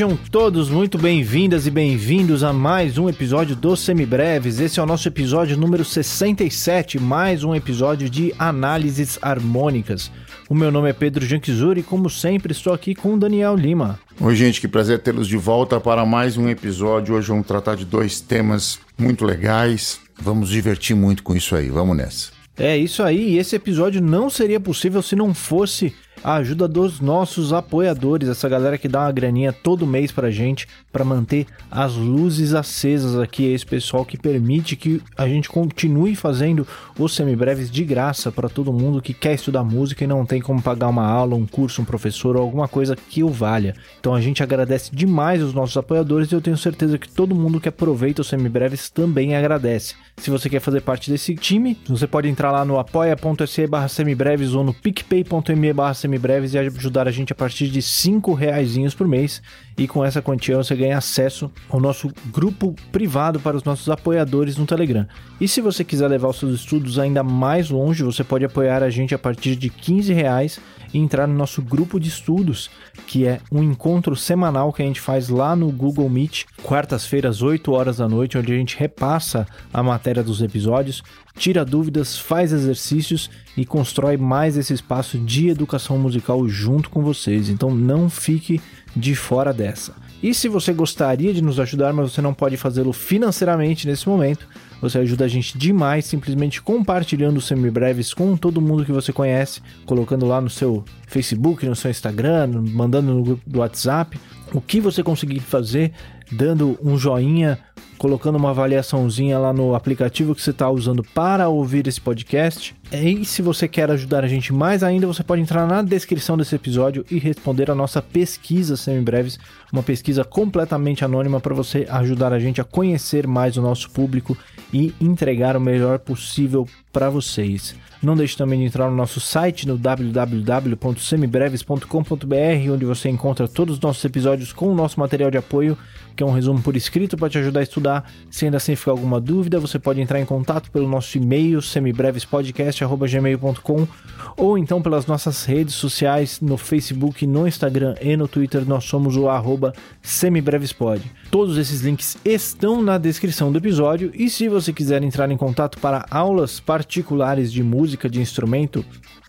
Sejam todos muito bem-vindas e bem-vindos a mais um episódio dos Semibreves. Esse é o nosso episódio número 67, mais um episódio de análises harmônicas. O meu nome é Pedro Janquizuri e, como sempre, estou aqui com o Daniel Lima. Oi, gente, que prazer tê-los de volta para mais um episódio. Hoje vamos tratar de dois temas muito legais. Vamos divertir muito com isso aí. Vamos nessa. É isso aí, e esse episódio não seria possível se não fosse a ajuda dos nossos apoiadores, essa galera que dá uma graninha todo mês pra gente para manter as luzes acesas aqui, esse pessoal que permite que a gente continue fazendo os semibreves de graça para todo mundo que quer estudar música e não tem como pagar uma aula, um curso, um professor ou alguma coisa que o valha. Então a gente agradece demais os nossos apoiadores e eu tenho certeza que todo mundo que aproveita os semibreves também agradece. Se você quer fazer parte desse time, você pode entrar lá no apoia.se barra semibreves ou no picpay.me barra semibreves e ajudar a gente a partir de 5 reais por mês. E com essa quantia você ganha acesso ao nosso grupo privado para os nossos apoiadores no Telegram. E se você quiser levar os seus estudos ainda mais longe, você pode apoiar a gente a partir de 15 reais e entrar no nosso grupo de estudos, que é um encontro semanal que a gente faz lá no Google Meet, quartas-feiras, 8 horas da noite, onde a gente repassa a matéria dos episódios, tira dúvidas, faz exercícios e constrói mais esse espaço de educação musical junto com vocês. Então não fique de fora dessa. E se você gostaria de nos ajudar, mas você não pode fazê-lo financeiramente nesse momento, você ajuda a gente demais simplesmente compartilhando os semibreves com todo mundo que você conhece, colocando lá no seu Facebook, no seu Instagram, mandando no grupo do WhatsApp. O que você conseguir fazer, dando um joinha, colocando uma avaliaçãozinha lá no aplicativo que você está usando para ouvir esse podcast. E se você quer ajudar a gente mais ainda, você pode entrar na descrição desse episódio e responder a nossa pesquisa semibreves, uma pesquisa completamente anônima para você ajudar a gente a conhecer mais o nosso público e entregar o melhor possível para vocês. Não deixe também de entrar no nosso site no www.semibreves.com.br, onde você encontra todos os nossos episódios com o nosso material de apoio, que é um resumo por escrito para te ajudar a estudar. Se ainda assim ficar alguma dúvida, você pode entrar em contato pelo nosso e-mail semibrevespodcast@gmail.com ou então pelas nossas redes sociais no Facebook, no Instagram e no Twitter. Nós somos o arroba semibrevespod. Todos esses links estão na descrição do episódio e se você quiser entrar em contato para aulas particulares de música, de instrumento,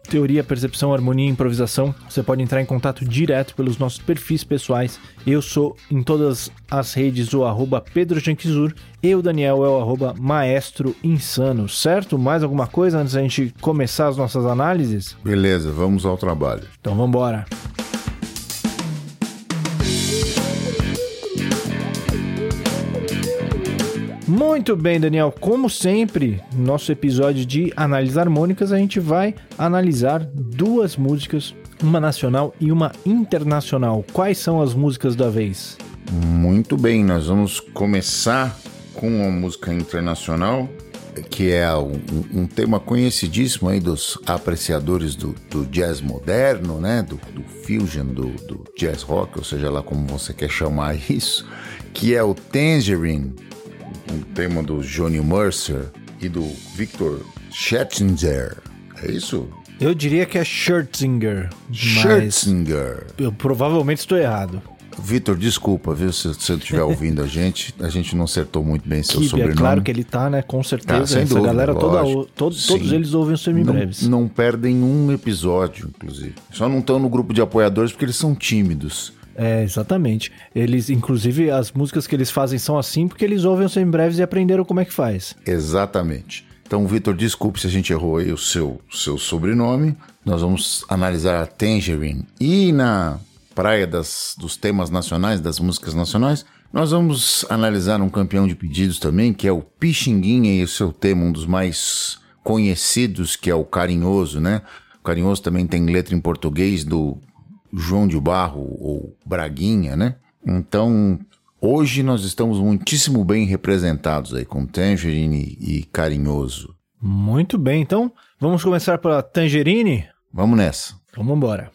teoria, percepção, harmonia e improvisação, você pode entrar em contato direto pelos nossos perfis pessoais. Eu sou em todas as redes o arroba Pedro Janquizur e o Daniel é o arroba Maestro Insano, certo? Mais alguma coisa antes da gente começar as nossas análises? Beleza, vamos ao trabalho. Então vamos embora. Muito bem, Daniel. Como sempre, no nosso episódio de análise harmônicas, a gente vai analisar duas músicas, uma nacional e uma internacional. Quais são as músicas da vez? Muito bem, nós vamos começar com uma música internacional que é um, um, tema conhecidíssimo aí dos apreciadores do, do jazz moderno, né, do, do fusion, do, do, jazz rock, ou seja lá como você quer chamar isso, que é o Tangerine, um tema do Johnny Mercer e do Victor Schetzinger. É isso? Eu diria que é Scherzinger. Scherzinger. Eu provavelmente estou errado. Vitor, desculpa, viu? Se você estiver ouvindo a gente, a gente não acertou muito bem seu Kibe, sobrenome. É claro que ele tá, né? Com certeza. Ah, Essa dúvida, galera toda, todo, todos eles ouvem os semibreves. Não, não perdem um episódio, inclusive. Só não estão no grupo de apoiadores porque eles são tímidos. É, exatamente. Eles, inclusive, as músicas que eles fazem são assim porque eles ouvem os semibreves e aprenderam como é que faz. Exatamente. Então, Vitor, desculpe se a gente errou aí o seu, seu sobrenome. Nós vamos analisar a Tangerine. E na praia das, dos temas nacionais, das músicas nacionais, nós vamos analisar um campeão de pedidos também, que é o Pixinguinha e o seu tema, um dos mais conhecidos, que é o Carinhoso, né? O Carinhoso também tem letra em português do João de Barro ou Braguinha, né? Então, hoje nós estamos muitíssimo bem representados aí com Tangerine e Carinhoso. Muito bem, então vamos começar pela Tangerine? Vamos nessa. Então vamos embora.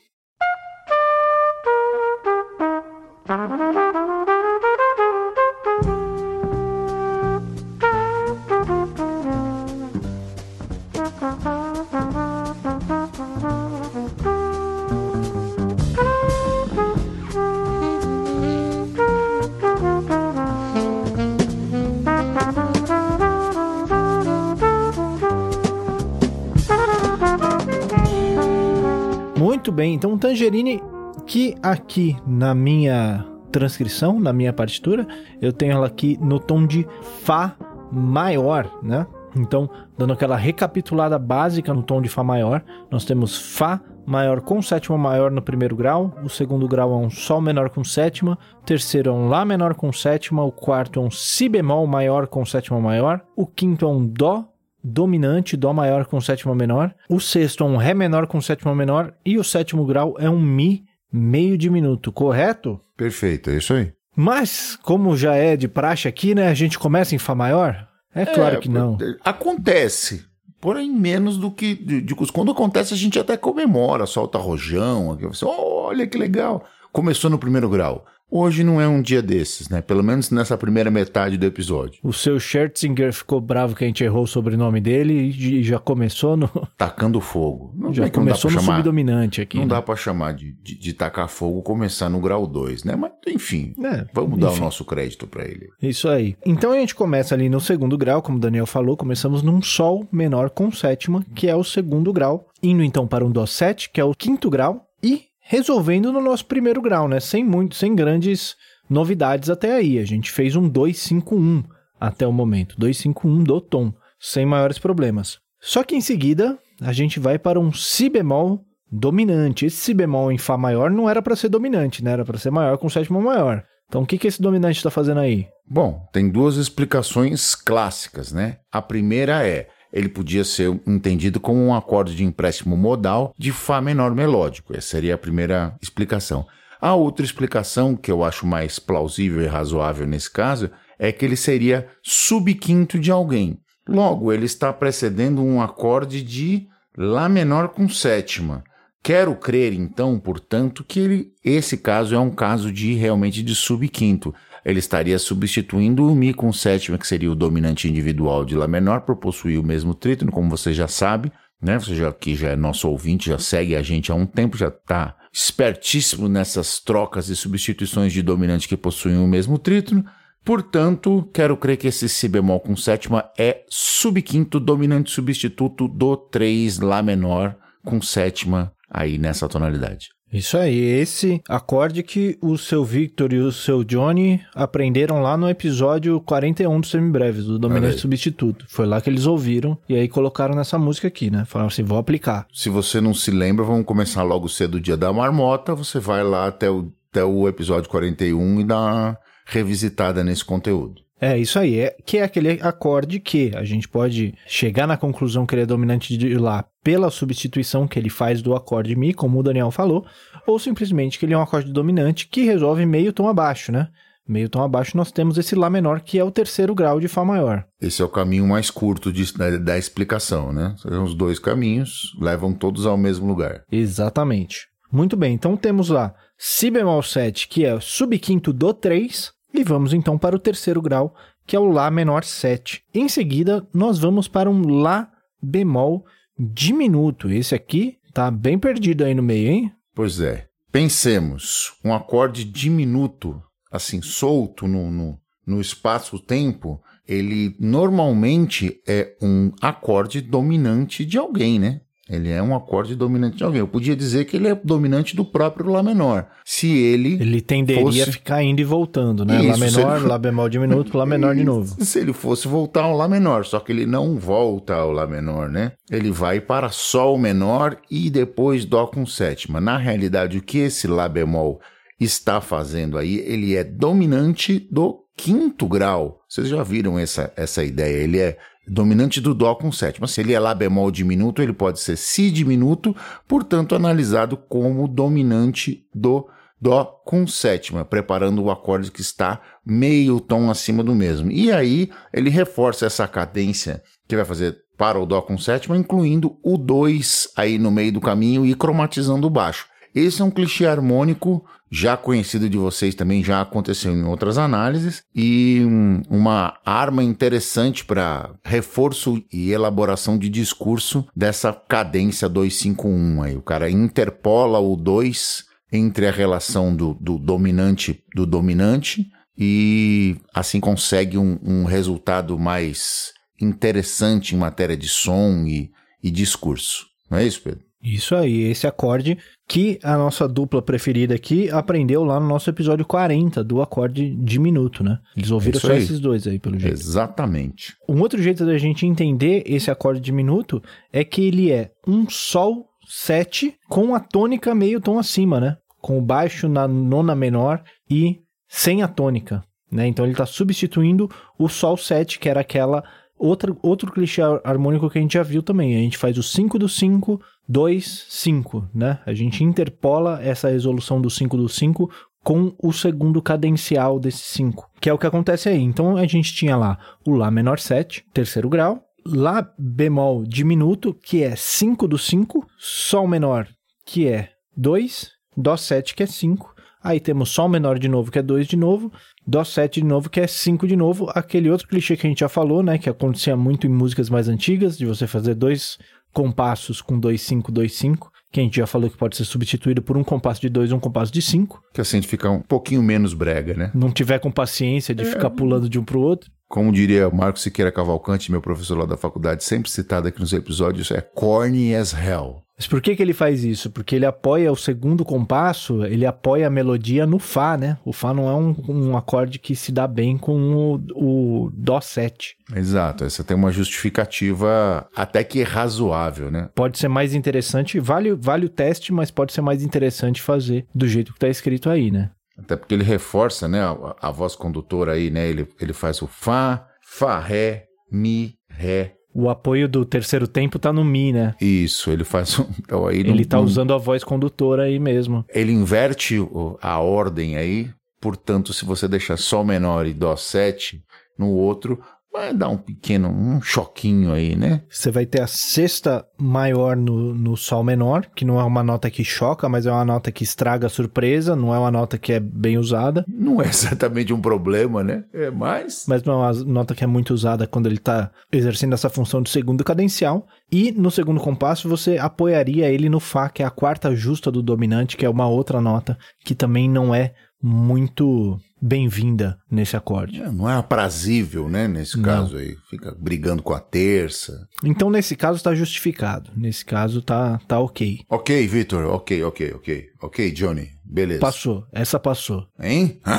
Então, Tangerine, que aqui na minha transcrição, na minha partitura, eu tenho ela aqui no tom de Fá maior, né? Então, dando aquela recapitulada básica no tom de Fá maior, nós temos Fá maior com sétima maior no primeiro grau, o segundo grau é um Sol menor com sétima, o terceiro é um Lá menor com sétima, o quarto é um Si bemol maior com sétima maior, o quinto é um Dó dominante, Dó maior com sétima menor, o sexto é um Ré menor com sétima menor e o sétimo grau é um Mi meio diminuto, correto? Perfeito, é isso aí. Mas, como já é de praxe aqui, né, a gente começa em Fá maior? É claro é, que não. Acontece. Porém, menos do que. De, de, quando acontece, a gente até comemora, solta rojão. Oh, olha que legal. Começou no primeiro grau. Hoje não é um dia desses, né? Pelo menos nessa primeira metade do episódio. O seu Schertzinger ficou bravo que a gente errou o sobrenome dele e já começou no. Tacando fogo. Não, já começou no chamar, subdominante aqui. Não né? dá para chamar de, de, de, tacar fogo começar no grau 2, né? Mas enfim, é, vamos enfim. dar o nosso crédito para ele. Isso aí. Então a gente começa ali no segundo grau, como o Daniel falou, começamos num Sol menor com sétima, que é o segundo grau, indo então para um Dó 7, que é o quinto grau, e resolvendo no nosso primeiro grau, né? Sem muito, sem grandes novidades até aí. A gente fez um 251 até o momento, 251 do tom, sem maiores problemas. Só que em seguida, a gente vai para um si bemol dominante. Esse si bemol em fá maior não era para ser dominante, né? Era para ser maior com sétima maior. Então o que, que esse dominante está fazendo aí? Bom, tem duas explicações clássicas, né? A primeira é ele podia ser entendido como um acorde de empréstimo modal de Fá menor melódico. Essa seria a primeira explicação. A outra explicação, que eu acho mais plausível e razoável nesse caso, é que ele seria subquinto de alguém. Logo, ele está precedendo um acorde de Lá menor com sétima. Quero crer, então, portanto, que ele, esse caso é um caso de realmente de subquinto ele estaria substituindo o Mi com sétima, que seria o dominante individual de Lá menor, por possuir o mesmo trítono, como você já sabe, né? Você já aqui já é nosso ouvinte, já segue a gente há um tempo, já está espertíssimo nessas trocas e substituições de dominante que possuem o mesmo trítono. Portanto, quero crer que esse Si bemol com sétima é subquinto dominante substituto do 3 Lá menor com sétima aí nessa tonalidade. Isso aí, esse acorde que o seu Victor e o seu Johnny aprenderam lá no episódio 41 do Semibreves, do Dominante Substituto. Foi lá que eles ouviram e aí colocaram nessa música aqui, né? Falaram assim, vou aplicar. Se você não se lembra, vamos começar logo cedo o dia da marmota, você vai lá até o, até o episódio 41 e dá uma revisitada nesse conteúdo. É, isso aí. É, que é aquele acorde que a gente pode chegar na conclusão que ele é dominante de lá pela substituição que ele faz do acorde Mi, como o Daniel falou, ou simplesmente que ele é um acorde dominante que resolve meio tom abaixo, né? Meio tom abaixo nós temos esse Lá menor, que é o terceiro grau de Fá maior. Esse é o caminho mais curto de, da, da explicação, né? São os dois caminhos, levam todos ao mesmo lugar. Exatamente. Muito bem, então temos lá Si bemol 7, que é subquinto do 3, e vamos então para o terceiro grau, que é o Lá menor 7. Em seguida, nós vamos para um Lá bemol diminuto. Esse aqui tá bem perdido aí no meio, hein? Pois é. Pensemos, um acorde diminuto, assim, solto no, no, no espaço-tempo, ele normalmente é um acorde dominante de alguém, né? Ele é um acorde dominante de alguém. Eu podia dizer que ele é dominante do próprio Lá menor. Se ele. Ele tenderia fosse... a ficar indo e voltando, né? Isso, Lá menor, ele... Lá bemol diminuto, Lá menor de novo. Se ele fosse voltar ao Lá menor, só que ele não volta ao Lá menor, né? Ele vai para Sol menor e depois Dó com sétima. Na realidade, o que esse Lá bemol está fazendo aí, ele é dominante do quinto grau. Vocês já viram essa, essa ideia? Ele é dominante do Dó com sétima. Se ele é Lá bemol diminuto, ele pode ser Si diminuto, portanto, analisado como dominante do Dó com sétima, preparando o acorde que está meio tom acima do mesmo. E aí ele reforça essa cadência que vai fazer para o Dó com sétima, incluindo o 2 aí no meio do caminho e cromatizando o baixo. Esse é um clichê harmônico já conhecido de vocês também, já aconteceu em outras análises, e uma arma interessante para reforço e elaboração de discurso dessa cadência 251 aí. O cara interpola o 2 entre a relação do, do dominante do dominante e assim consegue um, um, resultado mais interessante em matéria de som e, e discurso. Não é isso, Pedro? Isso aí, esse acorde que a nossa dupla preferida aqui aprendeu lá no nosso episódio 40 do acorde diminuto, né? Eles ouviram Isso só aí. esses dois aí, pelo jeito. Exatamente. Um outro jeito da gente entender esse acorde diminuto é que ele é um Sol 7 com a tônica meio tom acima, né? Com o baixo na nona menor e sem a tônica, né? Então ele está substituindo o Sol 7, que era aquela outra, outro clichê harmônico que a gente já viu também. A gente faz o 5 do 5, 2, 5, né? A gente interpola essa resolução do 5 do 5 com o segundo cadencial desse 5, que é o que acontece aí. Então a gente tinha lá o Lá menor 7, terceiro grau, Lá bemol diminuto, que é 5 do 5, Sol menor, que é 2, Dó 7, que é 5, aí temos Sol menor de novo, que é 2 de novo, Dó 7 de novo, que é 5 de novo, aquele outro clichê que a gente já falou, né, que acontecia muito em músicas mais antigas, de você fazer dois compassos com 2, 5, 2, 5, que a gente já falou que pode ser substituído por um compasso de 2 e um compasso de 5. Que assim a gente fica um pouquinho menos brega, né? Não tiver com paciência de ficar pulando de um pro outro. Como diria Marco Siqueira Cavalcante, meu professor lá da faculdade, sempre citado aqui nos episódios, é corny as hell. Mas por que, que ele faz isso? Porque ele apoia o segundo compasso, ele apoia a melodia no Fá, né? O Fá não é um, um acorde que se dá bem com o, o Dó 7. Exato, essa tem uma justificativa até que razoável, né? Pode ser mais interessante, vale, vale o teste, mas pode ser mais interessante fazer do jeito que tá escrito aí, né? Até porque ele reforça, né, a, a voz condutora aí, né? Ele, ele faz o Fá, Fá, Ré, Mi, Ré. O apoio do terceiro tempo tá no Mi, né? Isso, ele faz um. Então, aí Ele não- tá usando a voz condutora aí mesmo. Ele inverte a ordem aí, portanto, se você deixar Sol menor e Dó 7 no outro, vai dar um pequeno, um choquinho aí, né? Você vai ter a sexta maior no, no Sol menor, que não é uma nota que choca, mas é uma nota que estraga a surpresa, não é uma nota que é bem usada. Não é exatamente um problema, né? É mais. mas não é uma nota que é muito usada quando ele está exercendo essa função de segundo cadencial. E no segundo compasso você apoiaria ele no Fá, que é a quarta justa do dominante, que é uma outra nota que também não é muito bem-vinda nesse acorde. É, Não é aprazível, né? Nesse Não. caso aí. Fica brigando com a terça. Então nesse caso está justificado. Nesse caso tá, tá ok. Ok, Vitor. Ok, ok, ok. Ok, Johnny. Beleza. Passou, essa passou. Hein?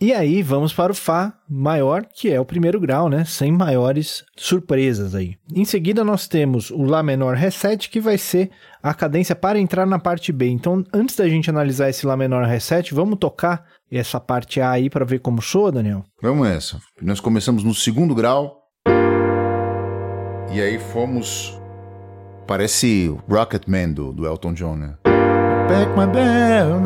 E aí vamos para o Fá maior, que é o primeiro grau, né? Sem maiores surpresas aí. Em seguida nós temos o Lá menor Ré7, que vai ser a cadência para entrar na parte B. Então, antes da gente analisar esse Lá menor Ré7, vamos tocar essa parte A aí para ver como soa, Daniel? Vamos nessa. Nós começamos no segundo grau. E aí fomos. Parece Rocketman do, do Elton John, né? Back my bell.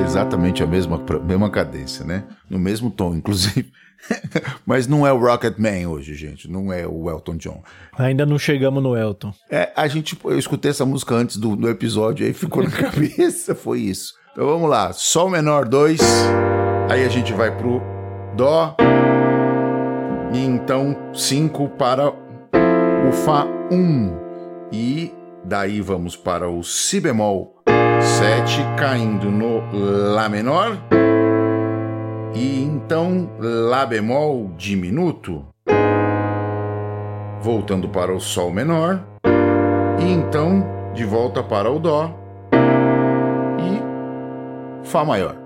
Exatamente a mesma, mesma cadência, né? No mesmo tom, inclusive. Mas não é o Rocketman hoje, gente. Não é o Elton John. Ainda não chegamos no Elton. É, a gente, eu escutei essa música antes do, do episódio, aí ficou na cabeça, foi isso. Então vamos lá, Sol menor 2, aí a gente vai pro Dó, e então 5 para o Fá 1, um, e daí vamos para o Si bemol 7, caindo no Lá menor, e então Lá bemol diminuto, voltando para o Sol menor, e então de volta para o Dó Fá maior.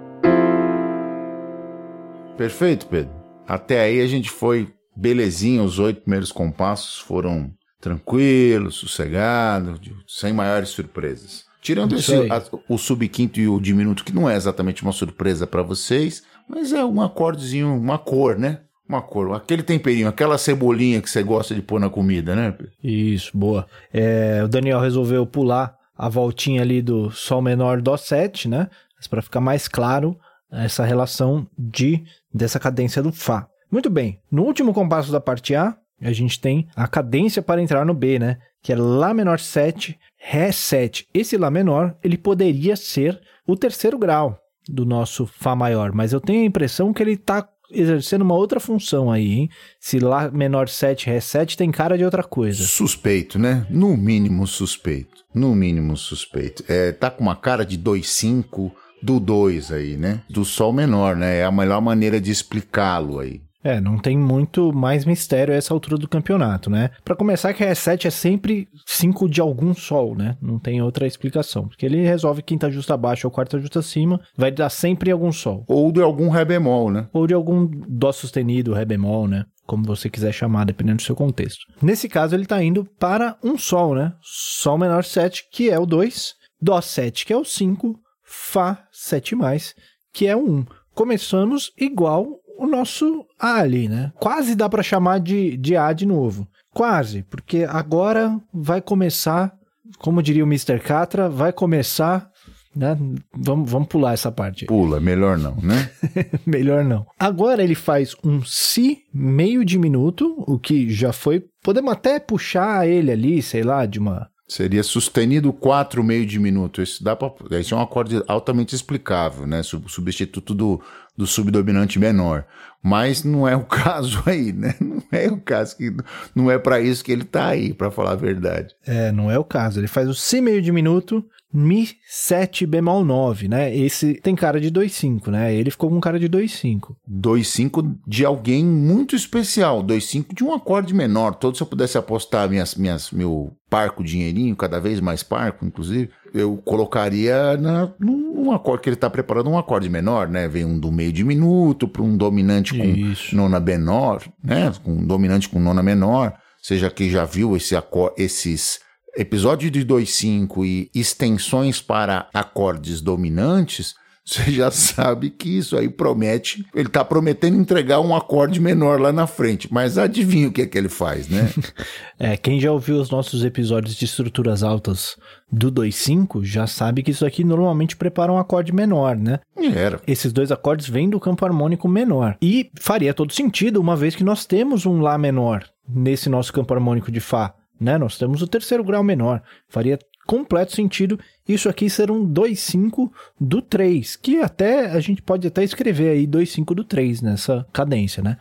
Perfeito, Pedro. Até aí a gente foi belezinha, os oito primeiros compassos foram tranquilos, sossegados, sem maiores surpresas. Tirando esse, a- o subquinto e o diminuto, que não é exatamente uma surpresa para vocês, mas é um acordezinho, uma cor, né? Uma cor, aquele temperinho, aquela cebolinha que você gosta de pôr na comida, né? Pedro? Isso, boa. É, o Daniel resolveu pular a voltinha ali do Sol menor Dó 7, né? Mas para ficar mais claro essa relação de dessa cadência do Fá. Muito bem. No último compasso da parte A, a gente tem a cadência para entrar no B, né? Que é Lá menor 7, Ré 7. Esse Lá menor, ele poderia ser o terceiro grau do nosso Fá maior, mas eu tenho a impressão que ele está exercendo uma outra função aí, hein? Se Lá menor 7, Ré 7 tem cara de outra coisa. Suspeito, né? No mínimo suspeito. No mínimo suspeito. É, tá com uma cara de 2,5 do 2 aí, né? Do Sol menor, né? É a melhor maneira de explicá-lo aí. É, não tem muito mais mistério a essa altura do campeonato, né? Para começar, que a E7 é sempre 5 de algum sol, né? Não tem outra explicação. Porque ele resolve quinta justa abaixo ou quarta justa acima, vai dar sempre algum sol. Ou de algum ré bemol, né? Ou de algum dó sustenido, ré bemol, né? Como você quiser chamar, dependendo do seu contexto. Nesse caso, ele tá indo para um sol, né? Sol menor 7, que é o 2, dó 7, que é o 5, fá 7 mais, que é o 1. Começamos igual o nosso A ali, né? Quase dá para chamar de, de A de novo. Quase, porque agora vai começar, como diria o Mr. Catra, vai começar. Né? Vamos, vamos pular essa parte. Pula, melhor não, né? melhor não. Agora ele faz um Si meio diminuto, o que já foi. Podemos até puxar ele ali, sei lá, de uma Seria sustenido 4 meio diminuto. Isso dá para, esse é um acorde altamente explicável, né? Substituto do, do subdominante menor. Mas não é o caso aí, né? Não é o caso que não é para isso que ele tá aí, para falar a verdade. É, não é o caso. Ele faz o si meio diminuto, mi 7 bemol 9, né? Esse tem cara de 2,5, né? Ele ficou com cara de 2,5. 2,5 de alguém muito especial, 2,5 de um acorde menor. Todo se eu pudesse apostar minhas minhas meu parco dinheirinho, cada vez mais parco, inclusive, eu colocaria na, num acorde que ele está preparando um acorde menor, né? Vem um do meio diminuto para um dominante com Isso. nona menor, né? Com um dominante com nona menor. Seja que já viu esse esses episódios de 2/5 e extensões para acordes dominantes, você já sabe que isso aí promete. Ele está prometendo entregar um acorde menor lá na frente, mas adivinha o que é que ele faz, né? é, quem já ouviu os nossos episódios de estruturas altas do 2.5 já sabe que isso aqui normalmente prepara um acorde menor, né? Era. Esses dois acordes vêm do campo harmônico menor. E faria todo sentido, uma vez que nós temos um Lá menor nesse nosso campo harmônico de Fá. Né? Nós temos o terceiro grau menor. Faria completo sentido isso aqui ser um 2,5 do 3, que até a gente pode até escrever aí 2,5 do 3 nessa cadência, né?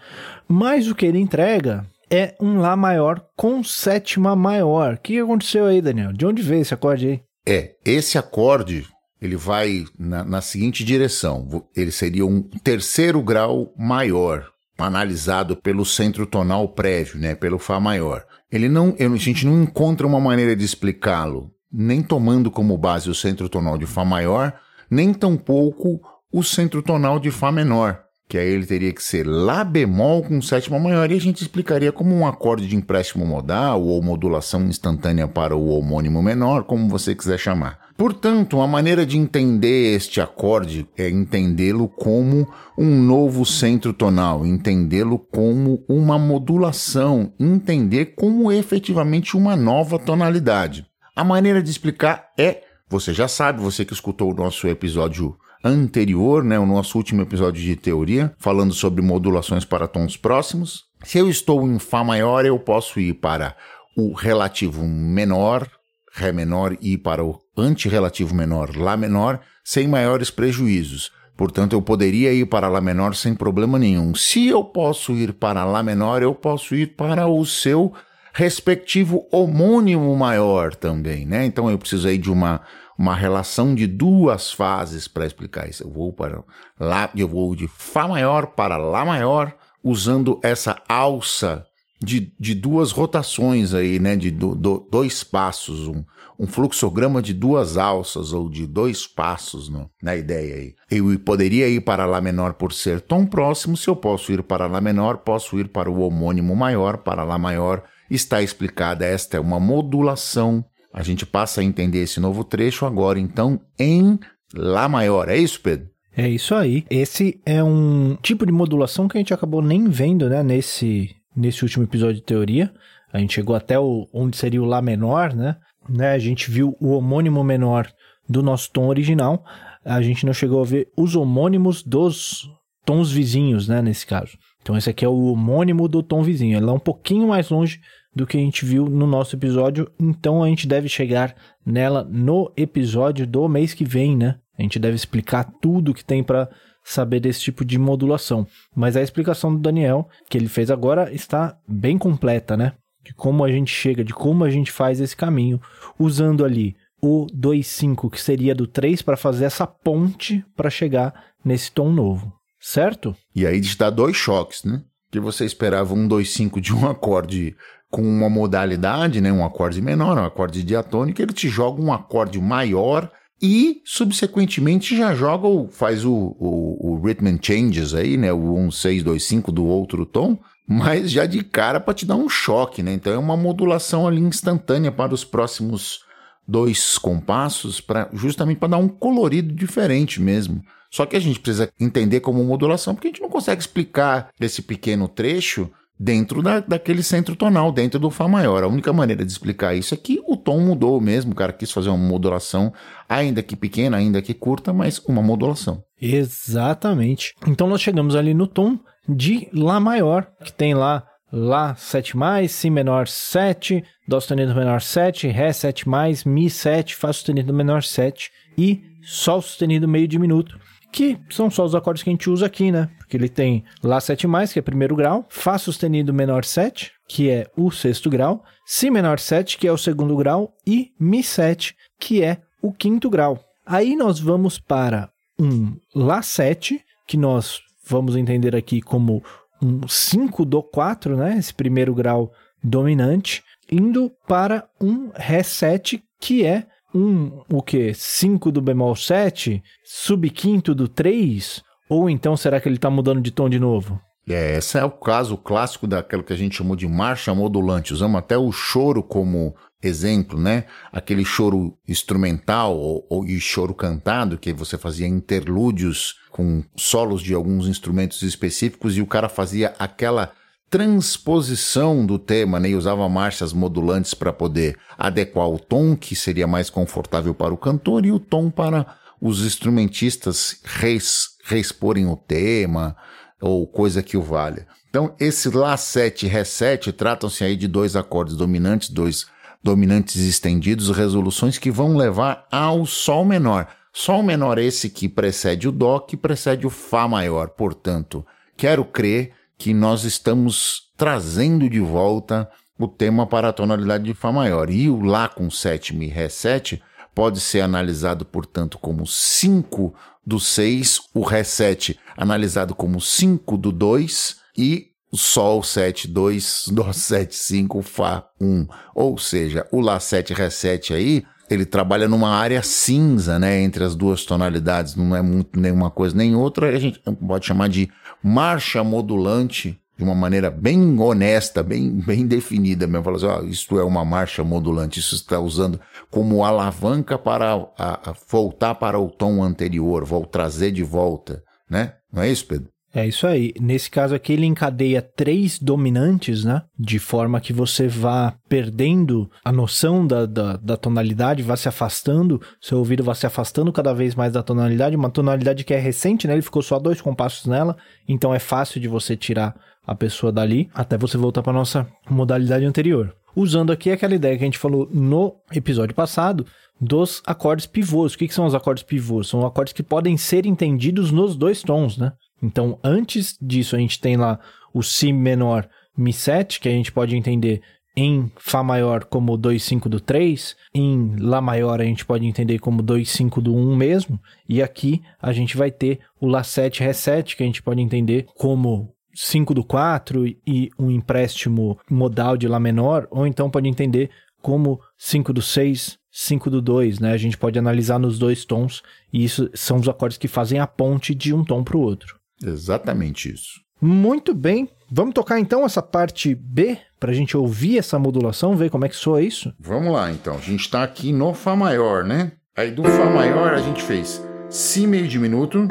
Mas o que ele entrega é um Lá maior com sétima maior. O que aconteceu aí, Daniel? De onde veio esse acorde aí? É, esse acorde ele vai na, na seguinte direção. Ele seria um terceiro grau maior, analisado pelo centro tonal prévio, né, pelo Fá maior. Ele não, a gente não encontra uma maneira de explicá-lo nem tomando como base o centro tonal de Fá maior, nem tampouco o centro tonal de Fá menor, que aí ele teria que ser Lá bemol com sétima maior, e a gente explicaria como um acorde de empréstimo modal ou modulação instantânea para o homônimo menor, como você quiser chamar. Portanto, a maneira de entender este acorde é entendê-lo como um novo centro tonal, entendê-lo como uma modulação, entender como efetivamente uma nova tonalidade. A maneira de explicar é, você já sabe, você que escutou o nosso episódio anterior, né, o nosso último episódio de teoria, falando sobre modulações para tons próximos. Se eu estou em Fá maior, eu posso ir para o relativo menor, Ré menor, e ir para o antirrelativo menor, Lá menor, sem maiores prejuízos. Portanto, eu poderia ir para Lá menor sem problema nenhum. Se eu posso ir para Lá menor, eu posso ir para o seu respectivo homônimo maior também, né? Então eu preciso aí de uma, uma relação de duas fases para explicar isso. Eu vou para lá, eu vou de Fá maior para Lá maior, usando essa alça de, de duas rotações aí, né? De do, do, dois passos, um, um fluxograma de duas alças ou de dois passos no, na ideia aí. Eu poderia ir para Lá menor por ser tom próximo, se eu posso ir para Lá menor, posso ir para o homônimo maior, para Lá maior está explicada. Esta é uma modulação. A gente passa a entender esse novo trecho agora, então, em Lá maior. É isso, Pedro? É isso aí. Esse é um tipo de modulação que a gente acabou nem vendo, né, nesse, nesse último episódio de teoria. A gente chegou até o, onde seria o Lá menor, né? né? A gente viu o homônimo menor do nosso tom original. A gente não chegou a ver os homônimos dos tons vizinhos, né, nesse caso. Então esse aqui é o homônimo do tom vizinho. Ele é um pouquinho mais longe do que a gente viu no nosso episódio, então a gente deve chegar nela no episódio do mês que vem, né? A gente deve explicar tudo que tem para saber desse tipo de modulação. Mas a explicação do Daniel, que ele fez agora, está bem completa, né? De como a gente chega, de como a gente faz esse caminho, usando ali o 2,5, que seria do 3, para fazer essa ponte para chegar nesse tom novo certo? E aí te dá dois choques, né? que você esperava um 2, 5 de um acorde com uma modalidade, né, um acorde menor, um acorde diatônico, ele te joga um acorde maior e, subsequentemente, já joga, o, faz o, o, o rhythm changes aí, né, o 1, 6, 2, 5 do outro tom, mas já de cara para te dar um choque, né? Então é uma modulação ali instantânea para os próximos dois compassos, pra, justamente para dar um colorido diferente mesmo. Só que a gente precisa entender como modulação, porque a gente não consegue explicar esse pequeno trecho dentro da, daquele centro tonal, dentro do Fá maior. A única maneira de explicar isso é que o tom mudou mesmo, o cara quis fazer uma modulação, ainda que pequena, ainda que curta, mas uma modulação. Exatamente. Então nós chegamos ali no tom de Lá maior, que tem lá Lá 7 mais, Si menor 7, Dó sustenido menor 7, Ré 7 mais, Mi 7, Fá sustenido menor 7 e Sol sustenido meio diminuto, que são só os acordes que a gente usa aqui, né? Porque ele tem Lá 7 mais, que é primeiro grau, Fá sustenido menor 7, que é o sexto grau, Si menor 7, que é o segundo grau, e Mi 7, que é o quinto grau. Aí nós vamos para um Lá 7, que nós vamos entender aqui como um 5 do 4, né? Esse primeiro grau dominante, indo para um Ré 7, que é um o que? 5 do bemol 7, subquinto do 3, ou então será que ele está mudando de tom de novo? É, esse é o caso clássico daquilo que a gente chamou de marcha modulante. Usamos até o choro como exemplo, né? Aquele choro instrumental ou, ou e choro cantado, que você fazia interlúdios com solos de alguns instrumentos específicos e o cara fazia aquela transposição do tema, né? E usava marchas modulantes para poder adequar o tom que seria mais confortável para o cantor e o tom para os instrumentistas res, reexporem o tema ou coisa que o valha. Então, esse Lá 7 e Ré 7 tratam-se aí de dois acordes dominantes, dois dominantes estendidos, resoluções que vão levar ao Sol menor. Sol menor esse que precede o Dó, que precede o Fá maior. Portanto, quero crer que nós estamos trazendo de volta o tema para a tonalidade de Fá maior. E o Lá com sétima e Ré 7 pode ser analisado, portanto, como 5 do 6, o Ré 7 analisado como 5 do 2 e Sol 7, 2, Dó 7, 5, Fá 1. Ou seja, o Lá 7, Ré 7 aí, ele trabalha numa área cinza, né, entre as duas tonalidades, não é muito nenhuma coisa nem outra, a gente pode chamar de marcha modulante de uma maneira bem honesta, bem, bem definida mesmo. Falar assim, ó, isto é uma marcha modulante, isso está usando como alavanca para a, a voltar para o tom anterior, vou trazer de volta, né? Não é isso, Pedro? É isso aí. Nesse caso aqui, ele encadeia três dominantes, né? De forma que você vá perdendo a noção da, da, da, tonalidade, vá se afastando, seu ouvido vá se afastando cada vez mais da tonalidade. Uma tonalidade que é recente, né? Ele ficou só dois compassos nela, então é fácil de você tirar a pessoa dali até você voltar para nossa modalidade anterior. Usando aqui aquela ideia que a gente falou no episódio passado dos acordes pivôs. O que, que são os acordes pivôs? São acordes que podem ser entendidos nos dois tons, né? Então, antes disso, a gente tem lá o Si menor Mi7, que a gente pode entender em Fá maior como 2,5 do 3, em Lá maior a gente pode entender como 2,5 do 1 mesmo, e aqui a gente vai ter o Lá 7 Ré 7, que a gente pode entender como 5 do 4 e um empréstimo modal de Lá menor, ou então pode entender como 5 do 6, 5 do 2, né? A gente pode analisar nos dois tons, e isso são os acordes que fazem a ponte de um tom para o outro. Exatamente isso. Muito bem. Vamos tocar então essa parte B para a gente ouvir essa modulação, ver como é que soa isso? Vamos lá então. A gente está aqui no Fá maior, né? Aí do Fá maior a gente fez Si meio diminuto,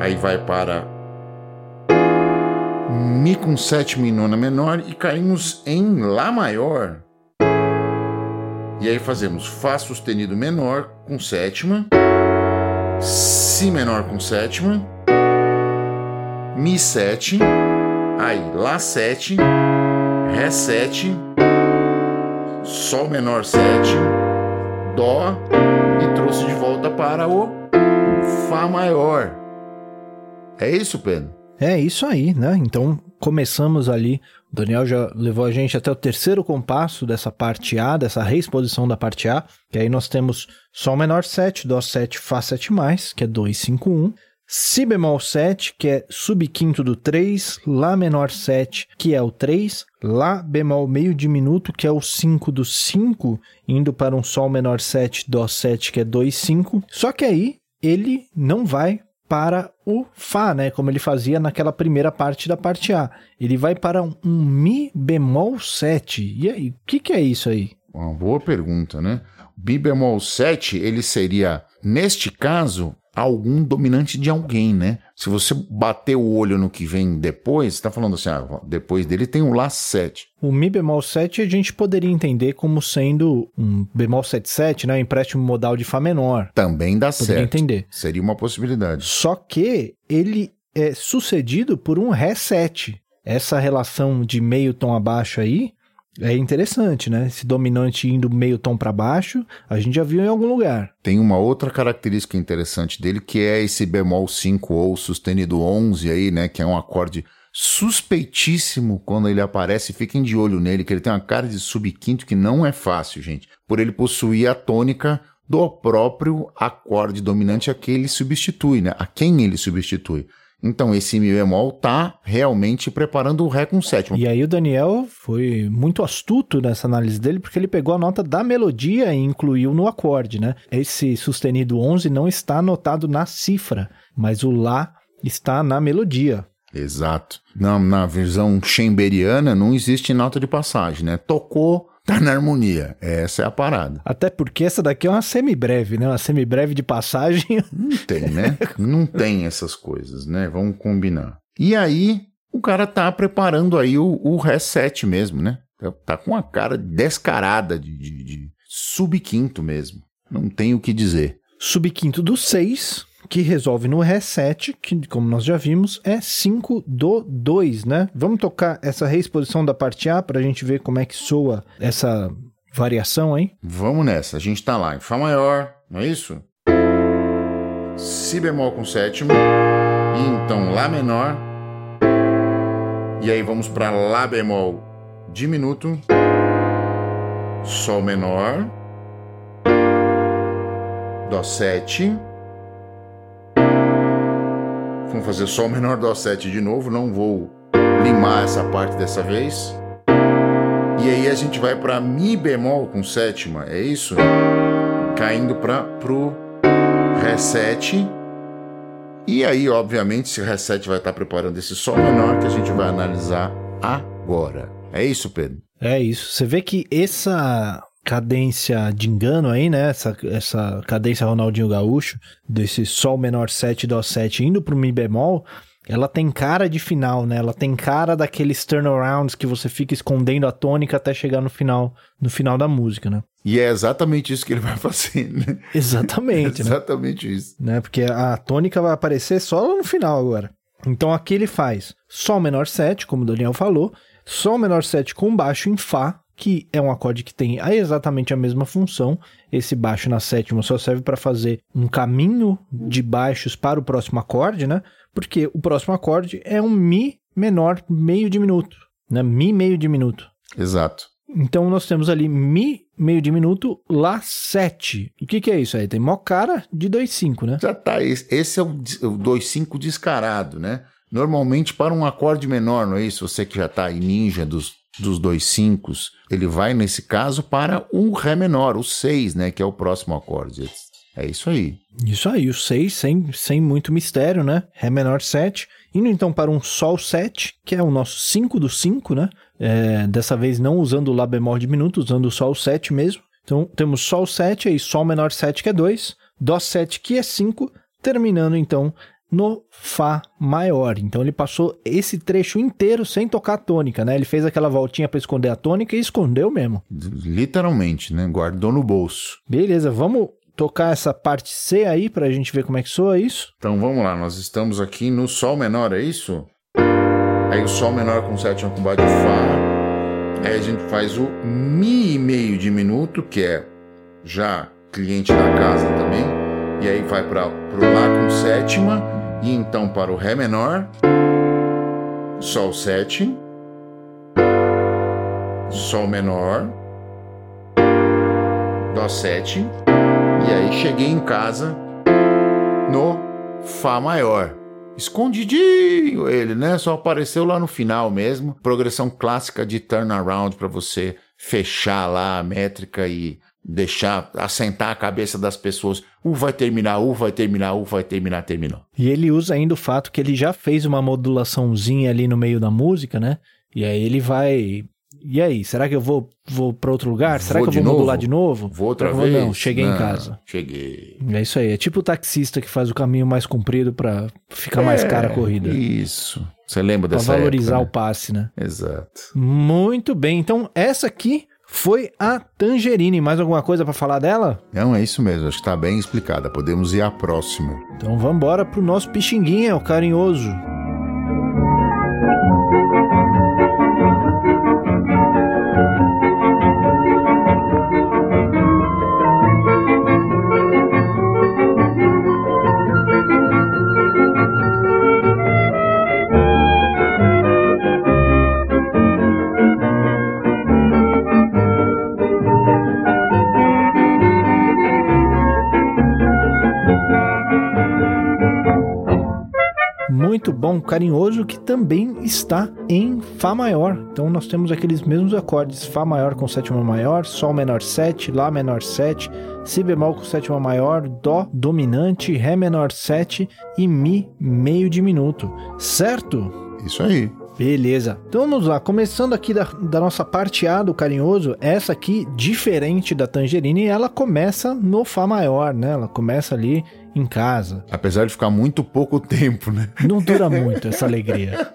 aí vai para Mi com sétima e nona menor e caímos em Lá maior. E aí fazemos Fá sustenido menor com sétima, Si menor com sétima Mi 7, aí Lá 7, Ré 7, Sol menor 7, Dó e trouxe de volta para o Fá maior. É isso, Pedro? É isso aí, né? Então começamos ali. O Daniel já levou a gente até o terceiro compasso dessa parte A, dessa reexposição da parte A. Que aí nós temos Sol menor 7, Dó 7, Fá 7, que é 2, 5, 1. Si bemol 7, que é subquinto do 3, Lá menor 7, que é o 3, Lá bemol meio diminuto, que é o 5 do 5, indo para um Sol menor 7, Dó 7, que é 2, 5. Só que aí ele não vai para o Fá, né? Como ele fazia naquela primeira parte da parte A. Ele vai para um, Mi bemol 7. E aí, o que, que é isso aí? Uma boa pergunta, né? Mi bemol 7, ele seria, neste caso, algum dominante de alguém, né? Se você bater o olho no que vem depois, você tá falando assim, ah, depois dele tem o Lá 7. O Mi bemol 7 a gente poderia entender como sendo um bemol 77, né? Um empréstimo modal de Fá menor. Também dá Poderia certo. entender. Seria uma possibilidade. Só que ele é sucedido por um Ré 7. Essa relação de meio tom abaixo aí é interessante, né? Esse dominante indo meio tom para baixo, a gente já viu em algum lugar. Tem uma outra característica interessante dele, que é esse bemol 5 ou sustenido 11 aí, né? Que é um acorde suspeitíssimo quando ele aparece. Fiquem de olho nele, que ele tem uma cara de subquinto que não é fácil, gente. Por ele possuir a tônica do próprio acorde dominante a que ele substitui, né? A quem ele substitui. Então esse mi bemol tá realmente preparando o ré com sétima. E aí o Daniel foi muito astuto nessa análise dele, porque ele pegou a nota da melodia e incluiu no acorde, né? Esse sustenido 11 não está anotado na cifra, mas o lá está na melodia. Exato. Na, na visão chamberiana não existe nota de passagem, né? Tocou, tá na harmonia. Essa é a parada. Até porque essa daqui é uma semibreve, né? Uma semibreve de passagem. Não tem, né? não tem essas coisas, né? Vamos combinar. E aí, o cara tá preparando aí o, o reset mesmo, né? Tá com uma cara descarada de, de, de subquinto mesmo. Não tem o que dizer. Subquinto do 6, que resolve no Ré7, que, como nós já vimos, é 5 do 2, né? Vamos tocar essa reexposição da parte A para a gente ver como é que soa essa variação aí? Vamos nessa. A gente tá lá em Fá maior, não é isso? Si bemol com sétimo. E então Lá menor. E aí vamos para Lá bemol diminuto. Sol menor. Dó 7. Vamos fazer Sol menor, Dó 7 de novo. Não vou limar essa parte dessa vez. E aí a gente vai para Mi bemol com sétima, é isso? Caindo para pro Ré 7. E aí, obviamente, esse Ré 7 vai estar preparando esse Sol menor que a gente vai analisar agora. É isso, Pedro? É isso. Você vê que essa cadência de engano aí, né? Essa, essa cadência Ronaldinho Gaúcho, desse Sol menor 7, Dó 7 indo pro Mi bemol, ela tem cara de final, né? Ela tem cara daqueles turnarounds que você fica escondendo a tônica até chegar no final, no final da música, né? E é exatamente isso que ele vai fazer, né? Exatamente, né? Exatamente isso. né? Porque a tônica vai aparecer só no final agora. Então aqui ele faz Sol menor 7, como o Daniel falou, Sol menor 7 com baixo em Fá, que é um acorde que tem exatamente a mesma função. Esse baixo na sétima só serve para fazer um caminho de baixos para o próximo acorde, né? Porque o próximo acorde é um Mi menor meio diminuto, né? Mi meio diminuto. Exato. Então nós temos ali Mi meio diminuto, Lá 7. O que, que é isso aí? Tem mó cara de 2,5, né? Já tá. Esse é o 2,5 descarado, né? Normalmente para um acorde menor, não é isso? Você que já tá aí ninja dos, dos dois cincos, ele vai, nesse caso, para um Ré menor, o 6, né? Que é o próximo acorde. É isso aí. Isso aí, o 6, sem, sem muito mistério, né? Ré menor 7. Indo então para um Sol 7, que é o nosso 5 do 5, né? É, dessa vez não usando o Lá bemol diminuto, usando o Sol 7 mesmo. Então temos Sol 7, aí Sol menor 7, que é 2, Dó 7, que é 5, terminando então no Fá maior. Então ele passou esse trecho inteiro sem tocar a tônica, né? Ele fez aquela voltinha para esconder a tônica e escondeu mesmo. Literalmente, né? Guardou no bolso. Beleza, vamos tocar essa parte C aí pra gente ver como é que soa isso? Então vamos lá, nós estamos aqui no Sol menor, é isso? Aí o Sol menor com sétima com Bar de Fá. Aí a gente faz o Mi meio diminuto, que é já cliente da casa também. E aí vai para o Lá com sétima. E então para o Ré menor. Sol 7. Sol menor. Dó 7. E aí cheguei em casa no Fá maior. Escondidinho ele, né? Só apareceu lá no final mesmo. Progressão clássica de turnaround para você fechar lá a métrica e deixar assentar a cabeça das pessoas. U vai terminar, U vai terminar, U vai terminar, terminou. E ele usa ainda o fato que ele já fez uma modulaçãozinha ali no meio da música, né? E aí ele vai. E aí, será que eu vou, vou para outro lugar? Será Vou que eu vou novo? modular de novo? Vou outra eu vez? Não, cheguei em Não, casa. Cheguei. É isso aí. É tipo o taxista que faz o caminho mais comprido para ficar mais É, cara a corrida. Isso. Você lembra Pra dessa valorizar o época, passe, né? né? Exato. Muito bem. Então, essa aqui foi a Tangerine. Mais alguma coisa para falar dela? Não, é isso mesmo. Acho que tá bem explicada. Podemos ir à próxima. Então vamos embora pro nosso pixinguinha, o carinhoso. Bom, carinhoso, que também está em Fá maior. Então nós temos aqueles mesmos acordes: Fá maior com sétima maior, Sol menor 7, Lá menor 7, Si bemol com sétima maior, Dó dominante, Ré menor 7 e Mi meio diminuto. Certo? Isso aí. Beleza. Então vamos lá, começando aqui da, da nossa parte A do carinhoso, essa aqui, diferente da Tangerine, ela começa no Fá maior, né? Ela começa ali em casa. Apesar de ficar muito pouco tempo, né? Não dura muito essa alegria.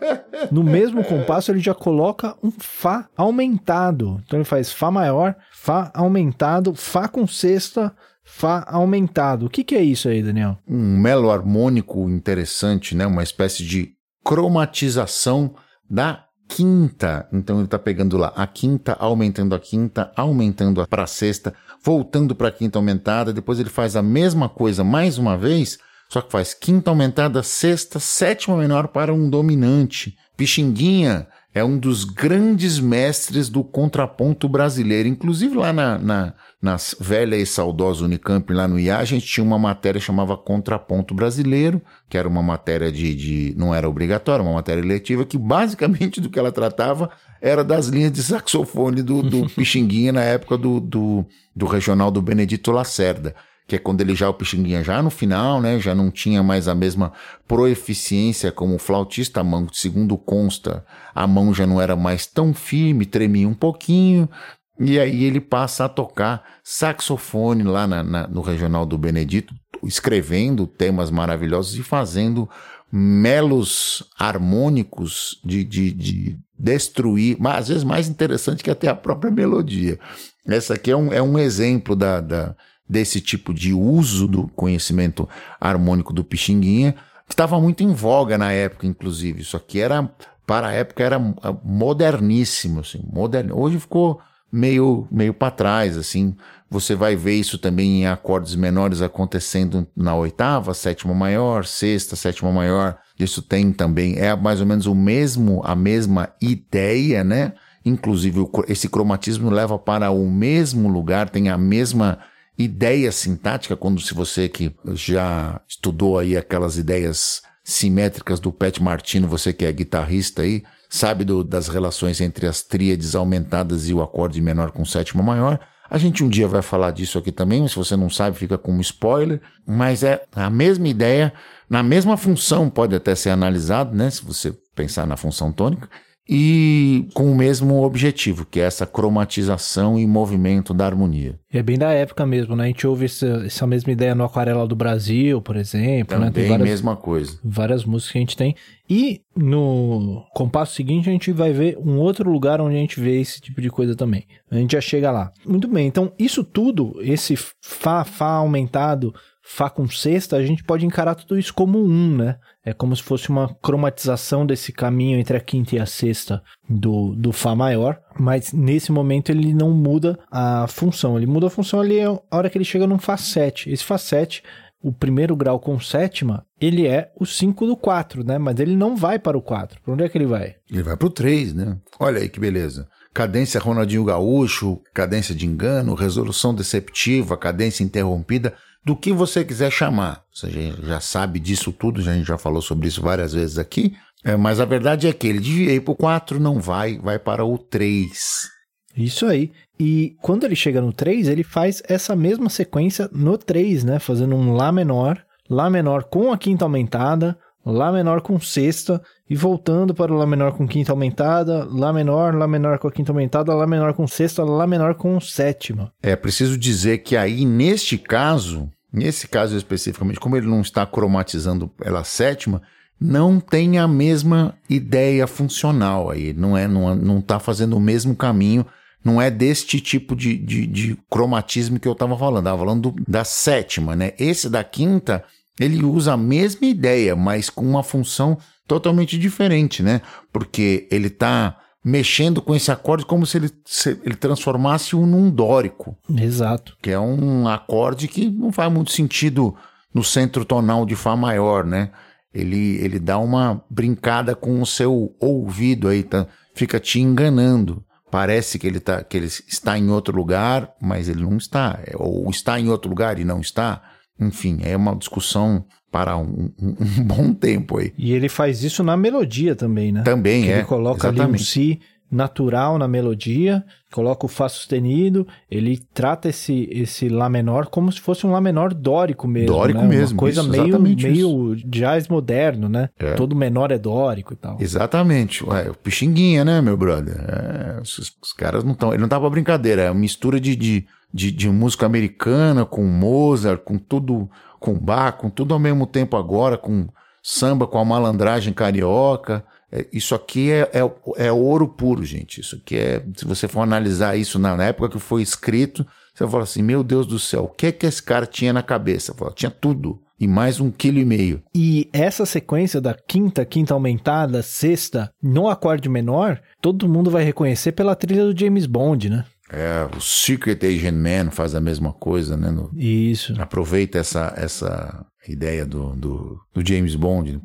No mesmo compasso, ele já coloca um Fá aumentado. Então ele faz Fá maior, Fá aumentado, Fá com sexta, Fá aumentado. O que, que é isso aí, Daniel? Um melo harmônico interessante, né? Uma espécie de cromatização da quinta. Então ele tá pegando lá a quinta, aumentando a quinta, aumentando para a sexta, voltando para a quinta aumentada, depois ele faz a mesma coisa mais uma vez, só que faz quinta aumentada, sexta, sétima menor para um dominante. Pixinguinha é um dos grandes mestres do contraponto brasileiro. Inclusive lá na, na, nas velha e saudosa Unicamp, lá no IA, a gente tinha uma matéria que chamava Contraponto Brasileiro, que era uma matéria de, de não era obrigatória, uma matéria letiva, que basicamente do que ela tratava era das linhas de saxofone do, do Pixinguinha na época do, do, do regional do Benedito Lacerda que é quando ele já o Pixinguinha já no final, né, já não tinha mais a mesma proeficiência como o flautista, a mão, segundo consta, a mão já não era mais tão firme, tremia um pouquinho, e aí ele passa a tocar saxofone lá na, na, no regional do Benedito, escrevendo temas maravilhosos e fazendo melos harmônicos de, de, de destruir, mas às vezes mais interessante que até a própria melodia. Essa aqui é um, é um exemplo da, da, desse tipo de uso do conhecimento harmônico do Pixinguinha, que estava muito em voga na época, inclusive. Isso aqui era, para a época, era moderníssimo, assim, moderno. Hoje ficou meio, meio para trás, assim. Você vai ver isso também em acordes menores acontecendo na oitava, sétima maior, sexta, sétima maior. Isso tem também, é mais ou menos o mesmo, a mesma ideia, né? Inclusive, esse cromatismo leva para o mesmo lugar, tem a mesma ideia sintática, quando se você que já estudou aí aquelas ideias simétricas do Pat Martino, você que é guitarrista aí, sabe do, das relações entre as tríades aumentadas e o acorde menor com sétima maior. A gente um dia vai falar disso aqui também, se você não sabe, fica como spoiler. Mas é a mesma ideia, na mesma função pode até ser analisado, né? Se você pensar na função tônica, e com o mesmo objetivo, que é essa cromatização e movimento da harmonia. E é bem da época mesmo, né? A gente ouve essa, essa mesma ideia no Aquarela do Brasil, por exemplo. Também né? Tem várias, mesma coisa. várias músicas que a gente tem. E no compasso seguinte a gente vai ver um outro lugar onde a gente vê esse tipo de coisa também. A gente já chega lá. Muito bem, então isso tudo, esse Fá, Fá aumentado, Fá com sexta, a gente pode encarar tudo isso como um, né? É como se fosse uma cromatização desse caminho entre a quinta e a sexta do, do Fá maior, mas nesse momento ele não muda a função. Ele muda a função ali a hora que ele chega num Fá 7. Esse Fá 7, o primeiro grau com sétima, ele é o 5 do 4, né? Mas ele não vai para o 4. Para onde é que ele vai? Ele vai pro 3, né? Olha aí que beleza. Cadência Ronaldinho Gaúcho, cadência de engano, resolução deceptiva, cadência interrompida, do que você quiser chamar. Você já sabe disso tudo, a gente já falou sobre isso várias vezes aqui. É, mas a verdade é que ele devia ir para o 4, não vai, vai para o 3. Isso aí. E quando ele chega no 3, ele faz essa mesma sequência no 3, né? Fazendo um Lá menor, Lá menor com a quinta aumentada, Lá menor com sexta, e voltando para o Lá menor com quinta aumentada, Lá menor, Lá menor com a quinta aumentada, Lá menor com sexta, Lá menor com sétima. É preciso dizer que aí, neste caso, nesse caso especificamente, como ele não está cromatizando ela sétima, não tem a mesma ideia funcional aí, não é, não, está fazendo o mesmo caminho não é deste tipo de, de, de cromatismo que eu estava falando. Estava falando do, da sétima, né? Esse da quinta, ele usa a mesma ideia, mas com uma função totalmente diferente, né? Porque ele está mexendo com esse acorde como se ele, se ele transformasse um num dórico. Exato. Que é um acorde que não faz muito sentido no centro tonal de Fá maior, né? Ele, ele dá uma brincada com o seu ouvido aí, tá? fica te enganando. Parece que ele, tá, que ele está em outro lugar, mas ele não está. É, ou está em outro lugar e não está. Enfim, é uma discussão para um, um, um bom tempo aí. E ele faz isso na melodia também, né? Também, que é. Ele coloca exatamente. ali um si natural na melodia, coloca o Fá sustenido, ele trata esse, esse Lá menor como se fosse um Lá menor dórico mesmo. Dórico né? mesmo. Uma coisa isso, meio, meio jazz moderno, né? É. Todo menor é dórico e tal. Exatamente. Ué, o Pixinguinha, né, meu brother? É, os, os, caras não estão. Ele não tá pra brincadeira, é uma mistura de, de, de, de música americana com Mozart, com tudo, com Bach, com tudo ao mesmo tempo agora, com samba, com a malandragem carioca. É, isso aqui é, é, é, ouro puro, gente. Isso aqui é. Se você for analisar isso na, na época que foi escrito, você fala assim: meu Deus do céu, o que é que esse cara tinha na cabeça? Tinha tudo. E mais um quilo e meio. E essa sequência da quinta, quinta aumentada, sexta, no acorde menor, todo mundo vai reconhecer pela trilha do James Bond, né? É, o Secret Agent Man faz a mesma coisa, né? No, Isso. Aproveita essa, essa ideia do, do, do James Bond.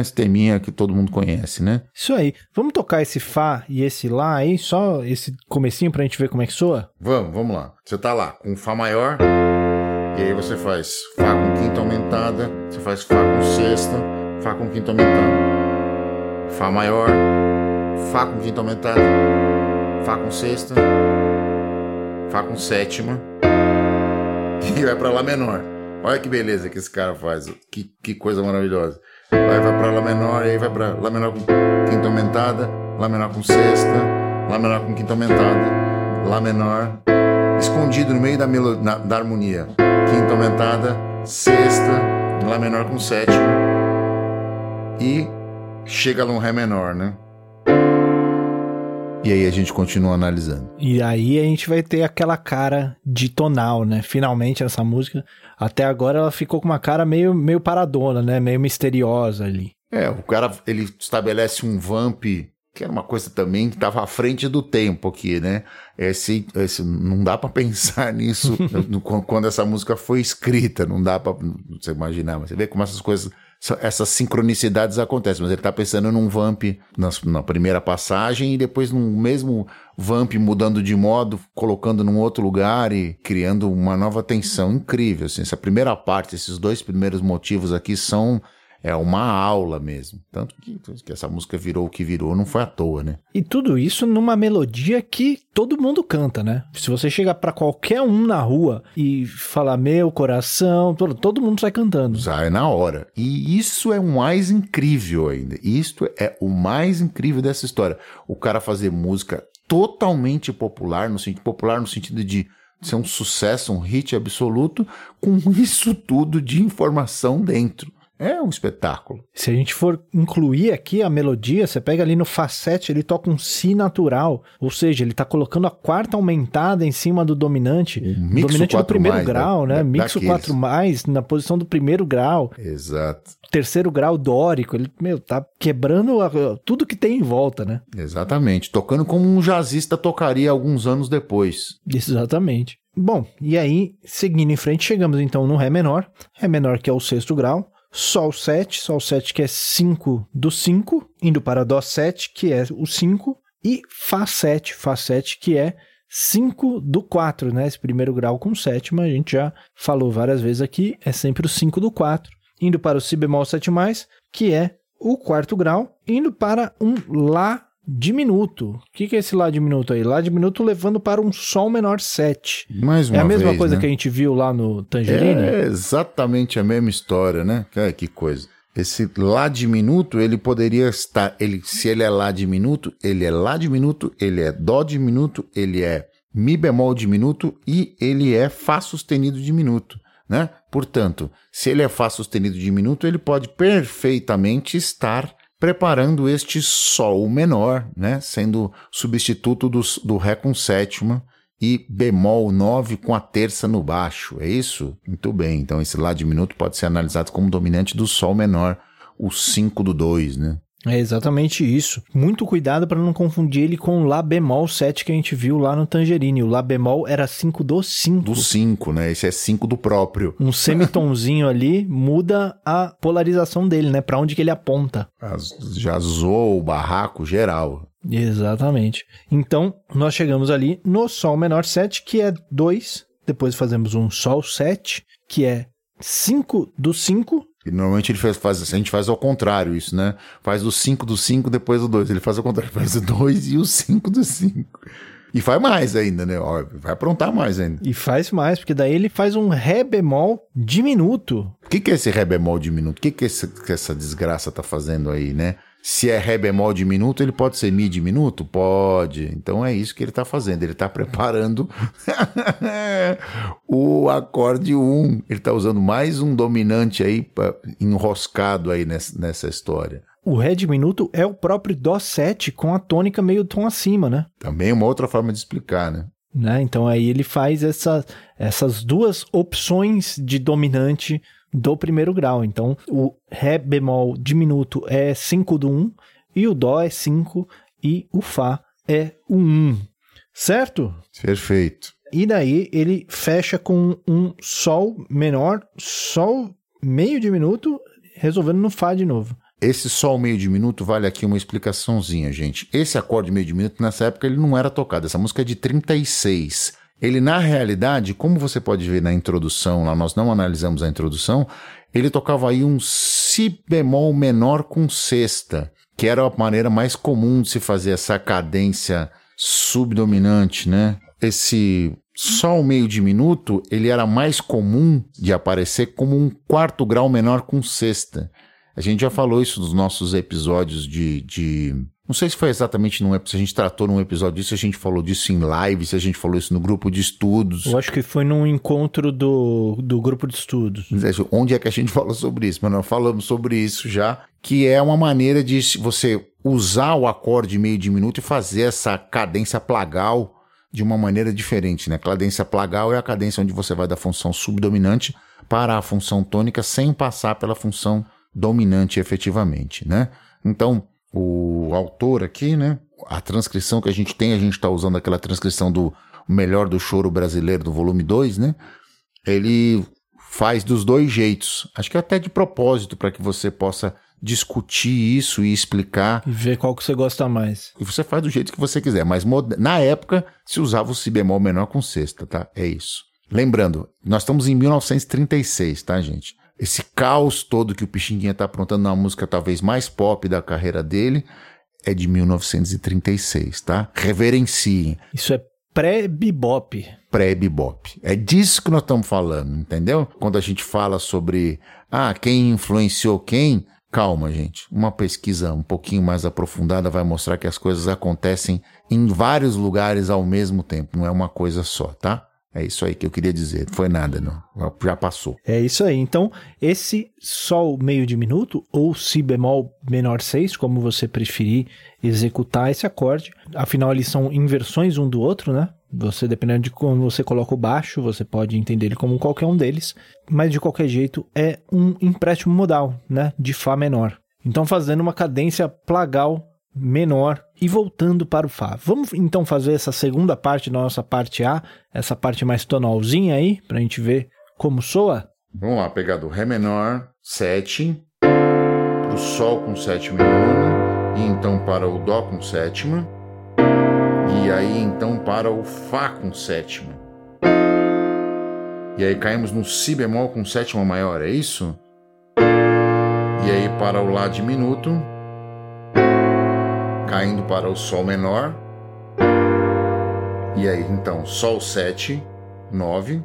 Esse teminha que todo mundo conhece, né? Isso aí. Vamos tocar esse Fá e esse Lá aí, só esse comecinho pra gente ver como é que soa? Vamos, vamos lá. Você tá lá com Fá maior, e aí você faz Fá com quinta aumentada, você faz Fá com sexta, Fá com quinta aumentada. Fá maior, Fá com quinta aumentada, Fá com sexta, Fá com sétima e vai para Lá menor. Olha que beleza que esse cara faz, que, que coisa maravilhosa. Vai, vai para Lá menor, aí vai para Lá menor com quinta aumentada, Lá menor com sexta, Lá menor com quinta aumentada, Lá menor, escondido no meio da, melo, da harmonia. Quinta aumentada, sexta, Lá menor com sétima e chega num Ré menor, né? E aí a gente continua analisando. E aí a gente vai ter aquela cara de tonal, né? Finalmente essa música, até agora ela ficou com uma cara meio, meio paradona, né? Meio misteriosa ali. É, o cara, ele estabelece um vamp, que era uma coisa também que estava à frente do tempo aqui, né? Esse, esse não dá para pensar nisso no, quando essa música foi escrita, não dá para você imaginar, mas você vê como essas coisas essas sincronicidades acontecem, mas ele está pensando num vamp na, na, primeira passagem e depois num mesmo vamp mudando de modo, colocando num outro lugar e criando uma nova tensão incrível. Assim, essa primeira parte, esses dois primeiros motivos aqui são é uma aula mesmo. Tanto que, que, essa música virou o que virou, não foi à toa, né? E tudo isso numa melodia que todo mundo canta, né? Se você chegar para qualquer um na rua e falar meu coração, todo, todo mundo sai cantando. Sai na hora. E isso é o mais incrível ainda. Isto é o mais incrível dessa história. O cara fazer música totalmente popular, no sentido popular no sentido de ser um sucesso, um hit absoluto, com isso tudo de informação dentro. É um espetáculo. Se a gente for incluir aqui a melodia, você pega ali no Fá 7, ele toca um Si natural, ou seja, ele está colocando a quarta aumentada em cima do dominante. Um dominante do primeiro mais, grau, né? Mixo 4 mais na posição do primeiro grau. Exato. Terceiro grau dórico, ele, meu, tá quebrando a, tudo que tem em volta, né? Exatamente. Tocando como um jazzista tocaria alguns anos depois. Exatamente. Bom, e aí, seguindo em frente, chegamos então no Ré menor. Ré menor que é o sexto grau. Sol 7, Sol 7 que é 5 do 5, indo para Dó 7, que é o 5, e Fá 7, Fá 7 que é 5 do 4, né? Esse primeiro grau com sétima, a gente já falou várias vezes aqui, é sempre o 5 do 4. Indo para o Si bemol 7, que é o quarto grau, indo para um Lá diminuto. O que, que é esse Lá diminuto aí? Lá diminuto levando para um Sol menor 7. Mais uma é a mesma vez, coisa né? que a gente viu lá no Tangerine? É exatamente a mesma história, né? É, que coisa. Esse Lá diminuto, ele poderia estar. Ele, se ele é Lá diminuto, ele é Lá diminuto, ele é Dó diminuto, ele é Mi bemol diminuto e ele é Fá sustenido diminuto. Né? Portanto, se ele é Fá sustenido diminuto, ele pode perfeitamente estar preparando este Sol menor, né? sendo substituto do, do Ré com sétima e bemol 9 com a terça no baixo. É isso? Muito bem. Então, esse Lá diminuto pode ser analisado como dominante do Sol menor, o 5 do 2, né? É exatamente isso. Muito cuidado para não confundir ele com o Lá bemol 7 que a gente viu lá no Tangerine. O Lá bemol era 5 do 5. Do 5, né? Esse é 5 do próprio. Um semitonzinho ali muda a polarização dele, né? Para onde que ele aponta. Já zoou o barraco geral. Exatamente. Então, nós chegamos ali no Sol menor 7, que é 2. Depois fazemos um Sol 7, que é 5 do 5. E normalmente ele faz, faz, a gente faz ao contrário isso, né? Faz o 5 do 5, depois o 2. Ele faz ao contrário, faz o 2 e o 5 do 5. E faz mais ainda, né? Óbvio, vai aprontar mais ainda. E faz mais, porque daí ele faz um Ré bemol diminuto. O que, que é esse Ré bemol diminuto? O que, que, esse, que essa desgraça tá fazendo aí, né? Se é Ré bemol diminuto, ele pode ser Mi diminuto? Pode. Então é isso que ele está fazendo. Ele está preparando o acorde 1. Ele está usando mais um dominante aí enroscado aí nessa, história. O Ré diminuto é o próprio Dó 7 com a tônica meio tom acima, né? Também uma outra forma de explicar, né? né? Então aí ele faz essa, essas duas opções de dominante do primeiro grau. Então, o Ré bemol diminuto é 5 do 1 e o Dó é 5 e o Fá é o 1. Certo? Perfeito. E daí ele fecha com um Sol menor, Sol meio diminuto, resolvendo no Fá de novo. Esse Sol meio diminuto vale aqui uma explicaçãozinha, gente. Esse acorde meio diminuto, nessa época, ele não era tocado. Essa música é de 36. Ele, na realidade, como você pode ver na introdução, lá nós não analisamos a introdução, ele tocava aí um Si bemol menor com sexta, que era a maneira mais comum de se fazer essa cadência subdominante, né? Esse Sol meio diminuto, ele era mais comum de aparecer como um quarto grau menor com sexta. A gente já falou isso nos nossos episódios de, de não sei se foi exatamente num se a gente tratou num episódio disso, se a gente falou disso em live, se a gente falou isso no grupo de estudos. Eu acho que foi num encontro do, do grupo de estudos. Onde é que a gente falou sobre isso? Mas nós falamos sobre isso já, que é uma maneira de você usar o acorde meio diminuto e fazer essa cadência plagal de uma maneira diferente, né? Cadência plagal é a cadência onde você vai da função subdominante para a função tônica sem passar pela função dominante efetivamente, né? Então, o autor aqui, né? A transcrição que a gente tem, a gente está usando aquela transcrição do Melhor do Choro Brasileiro, do volume 2, né? Ele faz dos dois jeitos. Acho que até de propósito, para que você possa discutir isso e explicar. E ver qual que você gosta mais. E você faz do jeito que você quiser, mas na época se usava o si bemol menor com sexta, tá? É isso. Lembrando, nós estamos em 1936, tá, gente? Esse caos todo que o Pixinguinha está aprontando na música talvez mais pop da carreira dele é de 1936, tá? Reverenciem. Isso é pré-bebop. Pré-bebop. É disso que nós estamos falando, entendeu? Quando a gente fala sobre ah, quem influenciou quem, calma, gente. Uma pesquisa um pouquinho mais aprofundada vai mostrar que as coisas acontecem em vários lugares ao mesmo tempo, não é uma coisa só, tá? É isso aí que eu queria dizer. Foi nada, não. Já passou. É isso aí. Então, esse Sol meio diminuto, ou Si bemol menor 6, como você preferir executar esse acorde. Afinal, eles são inversões um do outro, né? Você, dependendo de como você coloca o baixo, você pode entender ele como qualquer um deles. Mas, de qualquer jeito, é um empréstimo modal, né? De Fá menor. Então, fazendo uma cadência plagal menor e voltando para o Fá. Vamos então fazer essa segunda parte da nossa parte A, essa parte mais tonalzinha aí, para a gente ver como soa? Vamos lá, pegar do Ré menor, 7, pro Sol com sétima e nona, e então para o Dó com sétima, e aí então para o Fá com sétima. E aí caímos no Si bemol com sétima maior, é isso? E aí para o Lá diminuto, caindo para o Sol menor. E aí então Sol 7, 9.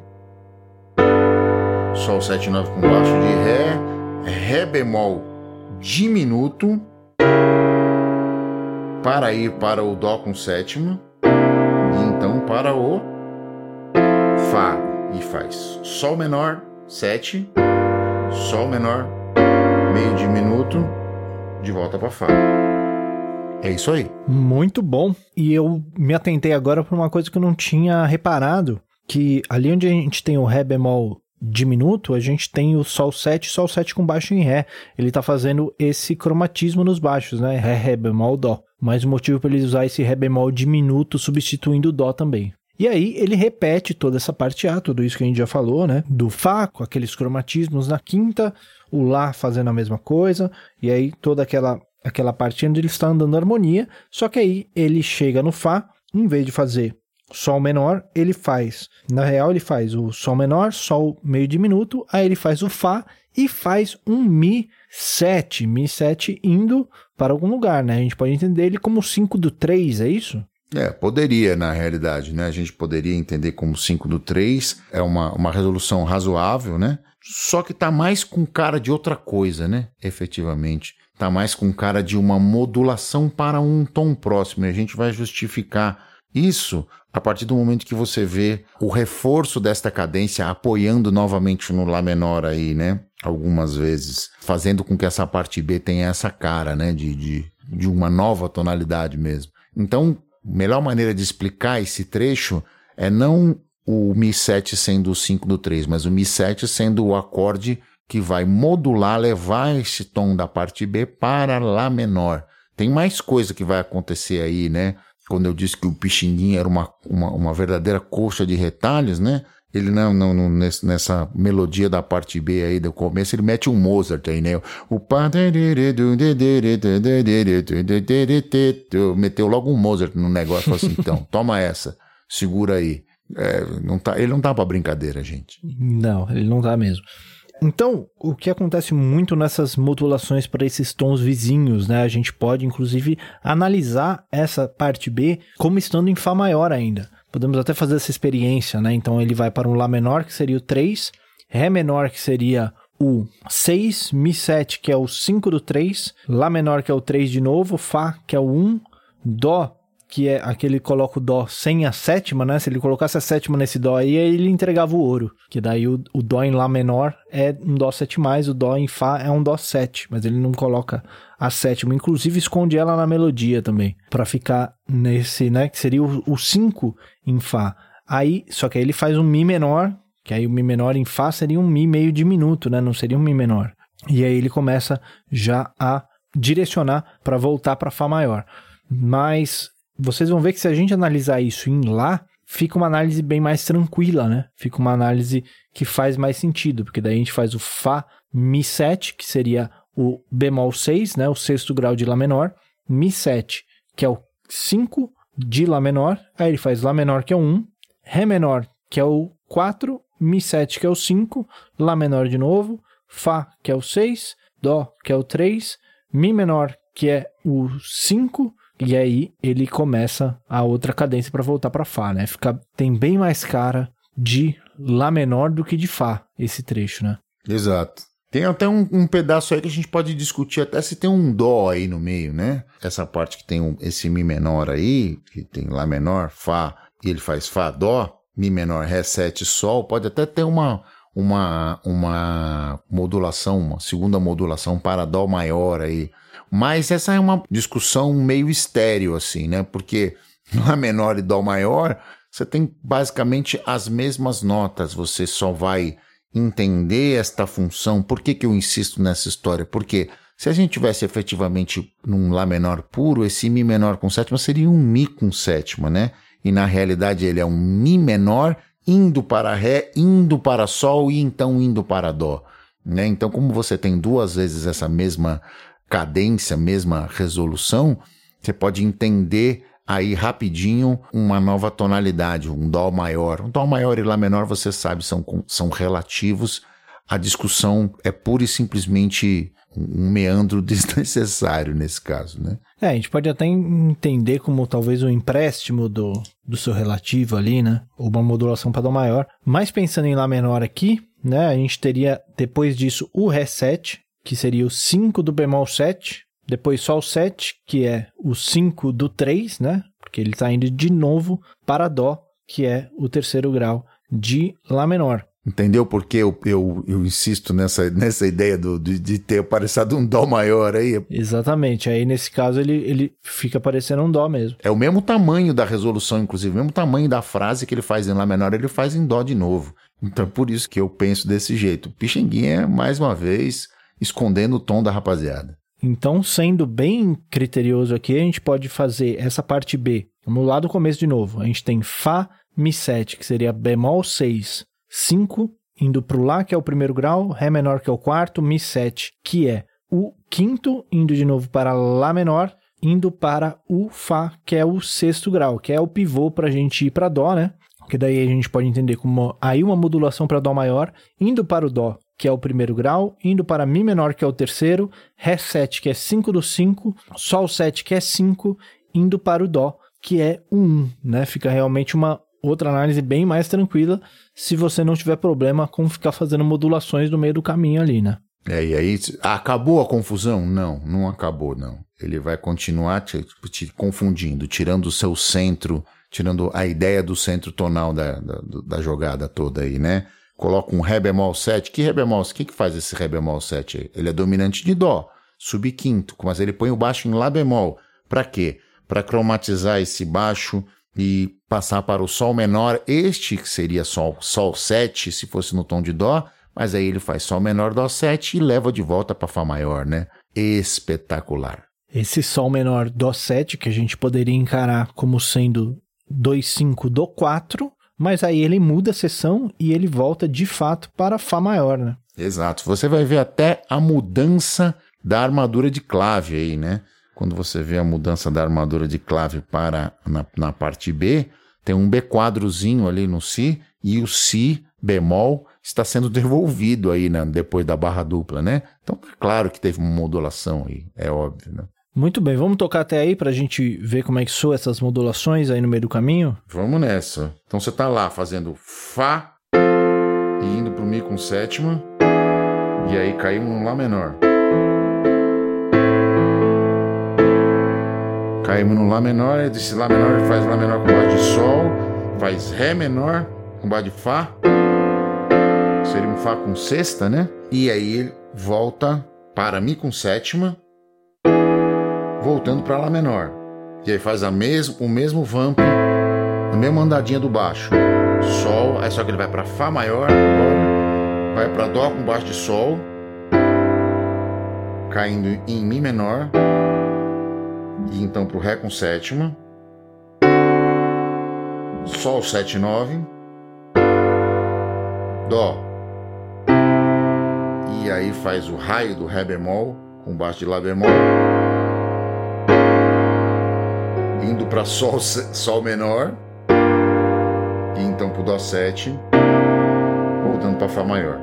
Sol 7, 9 com baixo de Ré, Ré bemol diminuto, para ir para o Dó com sétima, e então para o Fá, e faz Sol menor, 7, Sol menor, meio diminuto, de volta para Fá. É isso aí. Muito bom. E eu me atentei agora para uma coisa que eu não tinha reparado, que ali onde a gente tem o Ré bemol diminuto, a gente tem o Sol 7, Sol 7 com baixo em Ré. Ele está fazendo esse cromatismo nos baixos, né? Ré, Ré bemol, Dó. Mas o motivo para ele usar esse Ré bemol diminuto substituindo o Dó também. E aí ele repete toda essa parte A, tudo isso que a gente já falou, né? Do Fá, com aqueles cromatismos na quinta, o Lá fazendo a mesma coisa, e aí toda aquela, aquela parte onde ele está andando harmonia, só que aí ele chega no Fá, em vez de fazer Sol menor, ele faz, na real ele faz o Sol menor, Sol meio diminuto, aí ele faz o Fá e faz um Mi 7, Mi 7 indo para algum lugar, né? A gente pode entender ele como 5 do 3, é isso? É, poderia na realidade, né? A gente poderia entender como 5 do 3, é uma, uma resolução razoável, né? Só que tá mais com cara de outra coisa, né? Efetivamente. Tá mais com cara de uma modulação para um tom próximo. E a gente vai justificar isso a partir do momento que você vê o reforço desta cadência apoiando novamente no Lá menor aí, né? Algumas vezes, fazendo com que essa parte B tenha essa cara, né? De, de, de uma nova tonalidade mesmo. Então, melhor maneira de explicar esse trecho é não o Mi 7 sendo o 5 do 3, mas o Mi 7 sendo o acorde que vai modular, levar esse tom da parte B para Lá menor. Tem mais coisa que vai acontecer aí, né? quando eu disse que o Pixinguinha era uma, uma, uma verdadeira coxa de retalhos, né? Ele não, não, não, nessa melodia da parte B aí do começo, ele mete um Mozart aí, né? O meteu logo um Mozart no negócio, assim, então, toma essa, segura aí. É, não tá, ele não tá pra brincadeira, gente. Não, ele não tá mesmo. Então, o que acontece muito nessas modulações para esses tons vizinhos, né? A gente pode, inclusive, analisar essa parte B como estando em Fá maior ainda. Podemos até fazer essa experiência, né? Então, ele vai para um Lá menor, que seria o 3, Ré menor, que seria o 6, Mi 7, que é o 5 do 3, Lá menor, que é o 3 de novo, Fá, que é o 1, Dó, que é aquele coloca o dó sem a sétima, né? Se ele colocasse a sétima nesse dó aí, ele entregava o ouro. Que daí o, o dó em lá menor é um dó 7 mais, o dó em fá é um dó 7, mas ele não coloca a sétima, inclusive esconde ela na melodia também, para ficar nesse, né, que seria o 5 em fá. Aí, só que aí ele faz um mi menor, que aí o mi menor em fá seria um mi meio diminuto, né? Não seria um mi menor. E aí ele começa já a direcionar para voltar para fá maior. Mas vocês vão ver que se a gente analisar isso em Lá, fica uma análise bem mais tranquila, né? Fica uma análise que faz mais sentido, porque daí a gente faz o Fá Mi 7, que seria o bemol 6, né? O sexto grau de Lá menor, Mi 7, que é o 5 de Lá menor, aí ele faz Lá menor, que é o 1, Ré menor, que é o 4, Mi 7, que é o 5, Lá menor de novo, Fá, que é o 6, Dó, que é o 3, Mi menor, que é o 5, e aí ele começa a outra cadência para voltar para Fá, né? Fica, tem bem mais cara de Lá menor do que de Fá, esse trecho, né? Exato. Tem até um, um, pedaço aí que a gente pode discutir até se tem um Dó aí no meio, né? Essa parte que tem um, esse Mi menor aí, que tem Lá menor, Fá, e ele faz Fá, Dó, Mi menor, Ré, 7, Sol, pode até ter uma, uma, uma modulação, uma segunda modulação para Dó maior aí. Mas essa é uma discussão meio estéreo, assim, né? Porque Lá menor e Dó maior, você tem basicamente as mesmas notas, você só vai entender esta função. Por que, que eu insisto nessa história? Porque se a gente tivesse efetivamente num Lá menor puro, esse Mi menor com sétima seria um Mi com sétima, né? E na realidade ele é um Mi menor indo para Ré, indo para Sol e então indo para Dó. Né? Então, como você tem duas vezes essa mesma cadência, mesma resolução, você pode entender aí rapidinho uma nova tonalidade, um Dó maior. Um Dó maior e Lá menor, você sabe, são, são relativos. A discussão é pura e simplesmente um meandro desnecessário nesse caso, né? É, a gente pode até entender como talvez um empréstimo do, do seu relativo ali, né? Ou uma modulação para Dó maior. Mas pensando em Lá menor aqui, né? A gente teria depois disso o Ré7, que seria o 5 do bemol 7, depois só o 7, que é o 5 do 3, né? Porque ele está indo de novo para Dó, que é o terceiro grau de Lá menor. Entendeu por que eu, eu, eu, insisto nessa, nessa ideia do, de, de, ter aparecido um Dó maior aí? Exatamente. Aí, nesse caso, ele, ele fica parecendo um Dó mesmo. É o mesmo tamanho da resolução, inclusive, o mesmo tamanho da frase que ele faz em Lá menor, ele faz em Dó de novo. Então, por isso que eu penso desse jeito. Pixinguinha, mais uma vez, escondendo o tom da rapaziada. Então, sendo bem criterioso aqui, a gente pode fazer essa parte B. Vamos lá do começo de novo. A gente tem Fá, Mi7, que seria bemol 6, 5, indo para o Lá, que é o primeiro grau, Ré menor, que é o quarto, Mi 7, que é o quinto, indo de novo para Lá menor, indo para o Fá, que é o sexto grau, que é o pivô para a gente ir para Dó, né? Que daí a gente pode entender como aí uma modulação para Dó maior, indo para o Dó, que é o primeiro grau, indo para Mi menor, que é o terceiro, Ré 7, que é 5 do 5, Sol 7, que é 5, indo para o Dó, que é o 1, né? Fica realmente uma outra análise bem mais tranquila se você não tiver problema com ficar fazendo modulações no meio do caminho ali, né? É, e aí, acabou a confusão? Não, não acabou, não. Ele vai continuar te, te confundindo, tirando o seu centro, tirando a ideia do centro tonal da, da, da jogada toda aí, né? Coloca um Ré bemol 7. Que Ré bemol? O que, faz esse Ré bemol 7 aí? Ele é dominante de Dó, subquinto, mas ele põe o baixo em Lá bemol. Para quê? Para cromatizar esse baixo e passar para o Sol menor, este que seria Sol, Sol 7, se fosse no tom de Dó, mas aí ele faz Sol menor, Dó 7 e leva de volta para Fá maior, né? Espetacular. Esse Sol menor, Dó 7, que a gente poderia encarar como sendo 2, 5, Dó 4, mas aí ele muda a sessão e ele volta de fato para Fá maior, né? Exato. Você vai ver até a mudança da armadura de clave aí, né? quando você vê a mudança da armadura de clave para na, na parte B, tem um B quadrozinho ali no Si e o Si bemol está sendo devolvido aí né, depois da barra dupla, né? Então, é claro que teve uma modulação aí, é óbvio, né? Muito bem, vamos tocar até aí para a gente ver como é que soa essas modulações aí no meio do caminho? Vamos nessa. Então você está lá fazendo Fá e indo para o Mi com sétima, e aí caímos no Lá menor. Caímos no Lá menor, desse Lá menor faz Lá menor com Lá de Sol, faz Ré menor com Lá de Fá, seria um Fá com sexta, né? E aí ele volta para Mi com sétima, voltando para Lá menor. E aí faz a mesmo, o mesmo vamp, a mesma andadinha do baixo. Sol, aí só que ele vai para Fá maior vai para Dó com baixo de Sol, caindo em Mi menor e então para o Ré com sétima, Sol 7 9, Dó, e aí faz o raio do Ré bemol com baixo de Lá bemol, indo para Sol, Sol menor, e então para o Dó 7, voltando para Fá maior.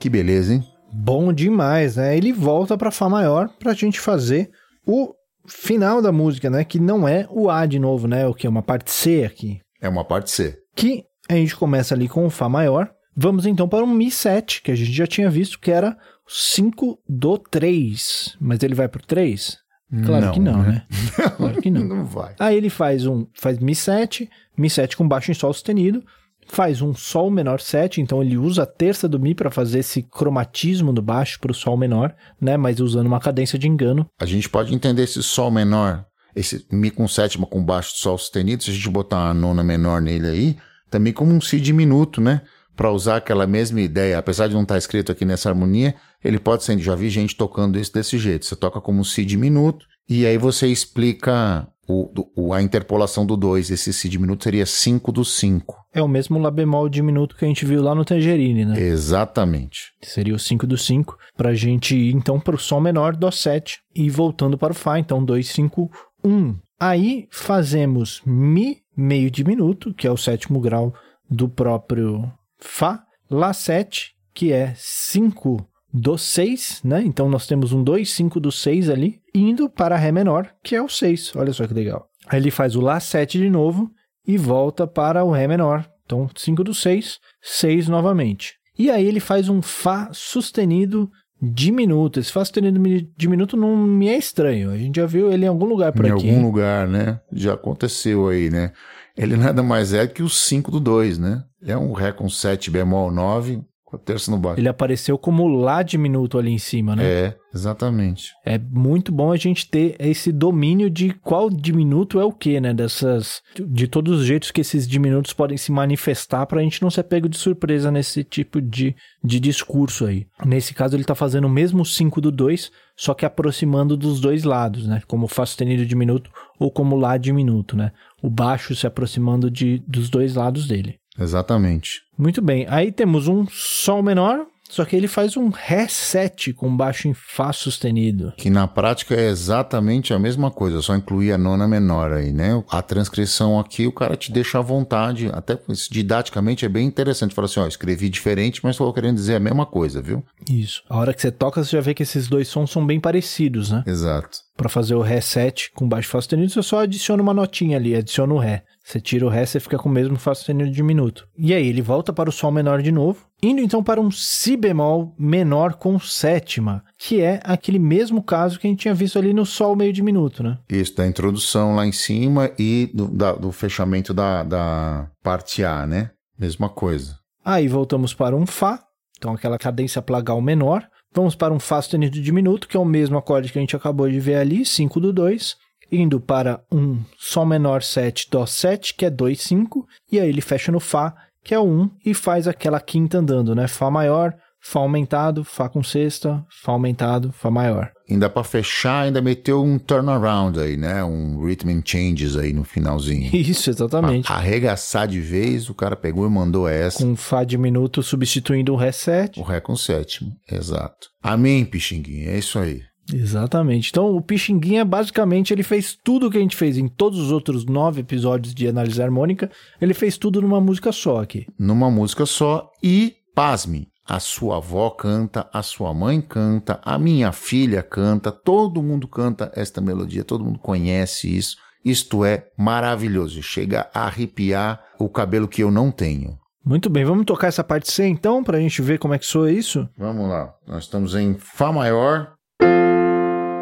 Que beleza, hein? Bom demais, né? Ele volta para Fá maior para a gente fazer o final da música, né? Que não é o A de novo, né? O que é uma parte C aqui. É uma parte C. Que a gente começa ali com o Fá maior. Vamos então para o Mi 7, que a gente já tinha visto que era 5 do 3. Mas ele vai para o 3? Claro não, que não, né? né? Claro que não. não vai. Aí ele faz um faz Mi 7, Mi 7 com baixo em Sol sustenido, faz um Sol menor 7, então ele usa a terça do Mi para fazer esse cromatismo do baixo para o Sol menor, né? Mas usando uma cadência de engano. A gente pode entender esse Sol menor, esse Mi com sétima com baixo de Sol sustenido, se a gente botar uma nona menor nele aí, também como um Si diminuto, né? Para usar aquela mesma ideia, apesar de não estar tá escrito aqui nessa harmonia, ele pode ser, já vi gente tocando isso desse jeito. Você toca como um Si diminuto, e aí você explica o, o, a interpolação do 2, esse Si diminuto seria 5 do 5. É o mesmo Lá bemol diminuto que a gente viu lá no Tangerine, né? Exatamente. Seria o 5 do 5, pra gente ir então pro Sol menor, Dó 7, e voltando para o Fá, então 2, 5, 1. Aí fazemos Mi meio diminuto, que é o sétimo grau do próprio Fá, Lá 7, que é 5 do 6, né? Então nós temos um 2, 5 do 6 ali, indo para Ré menor, que é o 6. Olha só que legal. Aí ele faz o Lá 7 de novo e volta para o Ré menor. Então 5 do 6, 6 novamente. E aí ele faz um Fá sustenido diminuto. Esse Fá sustenido diminuto não me é estranho. A gente já viu ele em algum lugar por em aqui. Em algum hein? lugar, né? Já aconteceu aí, né? Ele nada mais é que o 5 do 2, né? É um Ré com 7 bemol 9, com a terça no baixo. Ele apareceu como Lá diminuto ali em cima, né? É, exatamente. É muito bom a gente ter esse domínio de qual diminuto é o que, né? Dessas. De todos os jeitos que esses diminutos podem se manifestar para a gente não ser pego de surpresa nesse tipo de, de discurso aí. Nesse caso, ele está fazendo o mesmo 5 do 2, só que aproximando dos dois lados, né? Como Fá sustenido diminuto ou como Lá diminuto, né? O baixo se aproximando de, dos dois lados dele. Exatamente. Muito bem. Aí temos um Sol menor, só que ele faz um Ré 7 com baixo em Fá sustenido. Que na prática é exatamente a mesma coisa, só incluir a nona menor aí, né? A transcrição aqui o cara te deixa à vontade, até didaticamente é bem interessante. Fala assim, ó, escrevi diferente, mas estou querendo dizer a mesma coisa, viu? Isso. A hora que você toca, você já vê que esses dois sons são bem parecidos, né? Exato. Para fazer o Ré 7 com baixo Fá sustenido, você só adiciona uma notinha ali, adiciona o Ré. Você tira o Ré, você fica com o mesmo Fá sustenido diminuto. E aí ele volta para o Sol menor de novo, indo então para um Si bemol menor com sétima, que é aquele mesmo caso que a gente tinha visto ali no Sol meio diminuto, né? Isso, da introdução lá em cima e do, da, do fechamento da, da parte A, né? Mesma coisa. Aí voltamos para um Fá, então aquela cadência plagal menor. Vamos para um Fá sustenido diminuto, que é o mesmo acorde que a gente acabou de ver ali, 5 do 2 indo para um Sol menor 7, Dó 7, que é 2, 5, e aí ele fecha no Fá, que é o 1, e faz aquela quinta andando, né? Fá maior, Fá aumentado, Fá com sexta, Fá aumentado, Fá maior. Ainda para fechar, ainda meteu um turnaround aí, né? Um rhythm and changes aí no finalzinho. Isso, exatamente. Pra arregaçar de vez, o cara pegou e mandou essa. Com Fá diminuto substituindo o Ré 7. O Ré com sétimo, exato. Amém, Pixinguinha, é isso aí. Exatamente. Então, o Pixinguinha, basicamente, ele fez tudo o que a gente fez em todos os outros nove episódios de Análise Harmônica. Ele fez tudo numa música só aqui. Numa música só e, pasme, a sua avó canta, a sua mãe canta, a minha filha canta, todo mundo canta esta melodia, todo mundo conhece isso. Isto é maravilhoso, chega a arrepiar o cabelo que eu não tenho. Muito bem, vamos tocar essa parte C então, pra gente ver como é que soa isso? Vamos lá, nós estamos em Fá maior,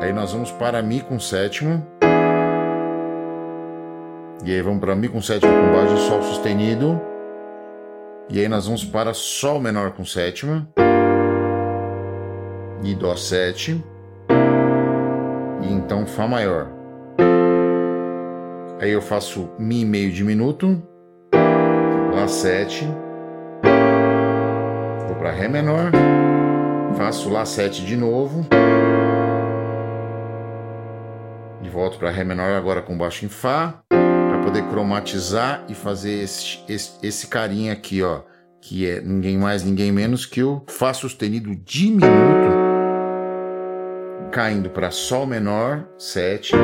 Aí nós vamos para Mi com sétimo. E aí vamos para Mi com sétimo com baixo Sol sustenido. E aí nós vamos para Sol menor com sétima. E Dó 7. E então Fá maior. Aí eu faço Mi meio diminuto. Lá 7. Vou para Ré menor. Faço Lá 7 de novo. Volto para Ré menor agora com baixo em Fá, para poder cromatizar e fazer esse, esse, esse carinha aqui, ó, que é ninguém mais, ninguém menos que o Fá sustenido diminuto, caindo para Sol menor, 7.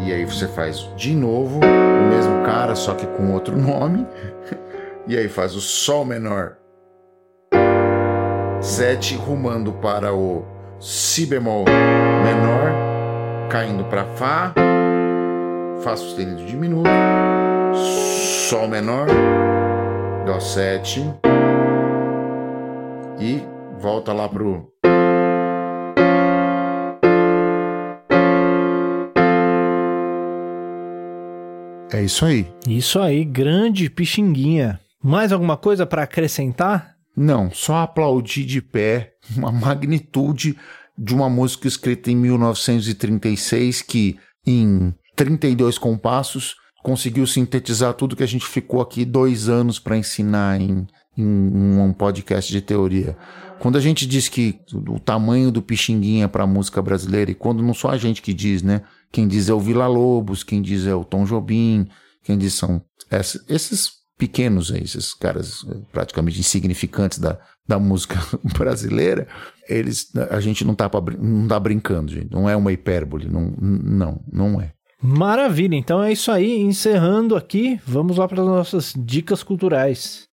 E aí você faz de novo o mesmo cara, só que com outro nome. E aí faz o Sol menor, 7, rumando para o Si bemol menor caindo para Fá, Fá sustenido diminuto, Sol menor, Dó 7 e volta lá pro É isso aí. Isso aí, grande pixinguinha. Mais alguma coisa para acrescentar? Não, só aplaudir de pé uma magnitude de uma música escrita em 1936 que, em 32 compassos, conseguiu sintetizar tudo que a gente ficou aqui dois anos para ensinar em, em, um podcast de teoria. Quando a gente diz que o tamanho do Pixinguinha para a música brasileira, e quando não só a gente que diz, né? Quem diz é o Vila Lobos, quem diz é o Tom Jobim, quem diz são esses pequenos esses caras eh, praticamente insignificantes da, da música brasileira, eles a gente não tá, pra, não tá brincando, gente. Não é uma hipérbole, não, não, não é. Maravilha, então é isso aí. Encerrando aqui, vamos lá para as nossas dicas culturais.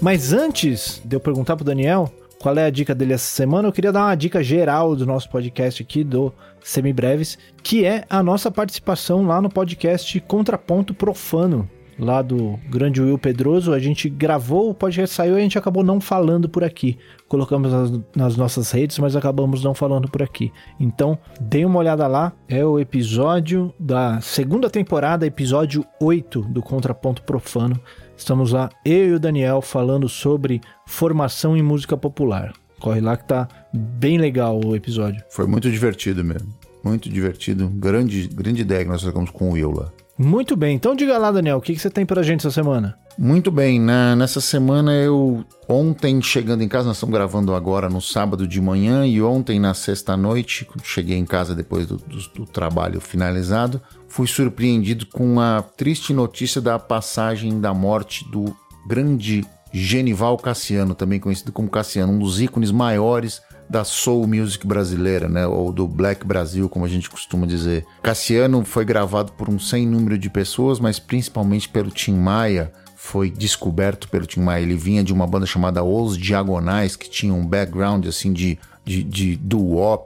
Mas antes de eu perguntar pro Daniel qual é a dica dele essa semana, eu queria dar uma dica geral do nosso podcast aqui do Semibreves, que é a nossa participação lá no podcast Contraponto Profano, lá do grande Will Pedroso. A gente gravou, o podcast saiu e a gente acabou não falando por aqui. Colocamos nas, nas, nossas redes, mas acabamos não falando por aqui. Então, dê uma olhada lá. É o episódio da segunda temporada, episódio 8 do Contraponto Profano. Estamos lá, eu e o Daniel, falando sobre formação em música popular. Corre lá que tá bem legal o episódio. Foi muito divertido mesmo. Muito divertido. Grande, grande ideia que nós ficamos com o Will lá. Muito bem, então diga lá, Daniel, o que, que você tem pra gente essa semana? Muito bem, na, nessa semana eu. Ontem, chegando em casa, nós estamos gravando agora no sábado de manhã, e ontem, na sexta-noite, cheguei em casa depois do, do, do trabalho finalizado, fui surpreendido com a triste notícia da passagem da morte do grande Genival Cassiano, também conhecido como Cassiano, um dos ícones maiores da soul music brasileira, né, ou do Black Brasil, como a gente costuma dizer. Cassiano foi gravado por um sem número de pessoas, mas principalmente pelo Tim Maia, foi descoberto pelo Tim Maia. Ele vinha de uma banda chamada Os Diagonais, que tinha um background assim de de, de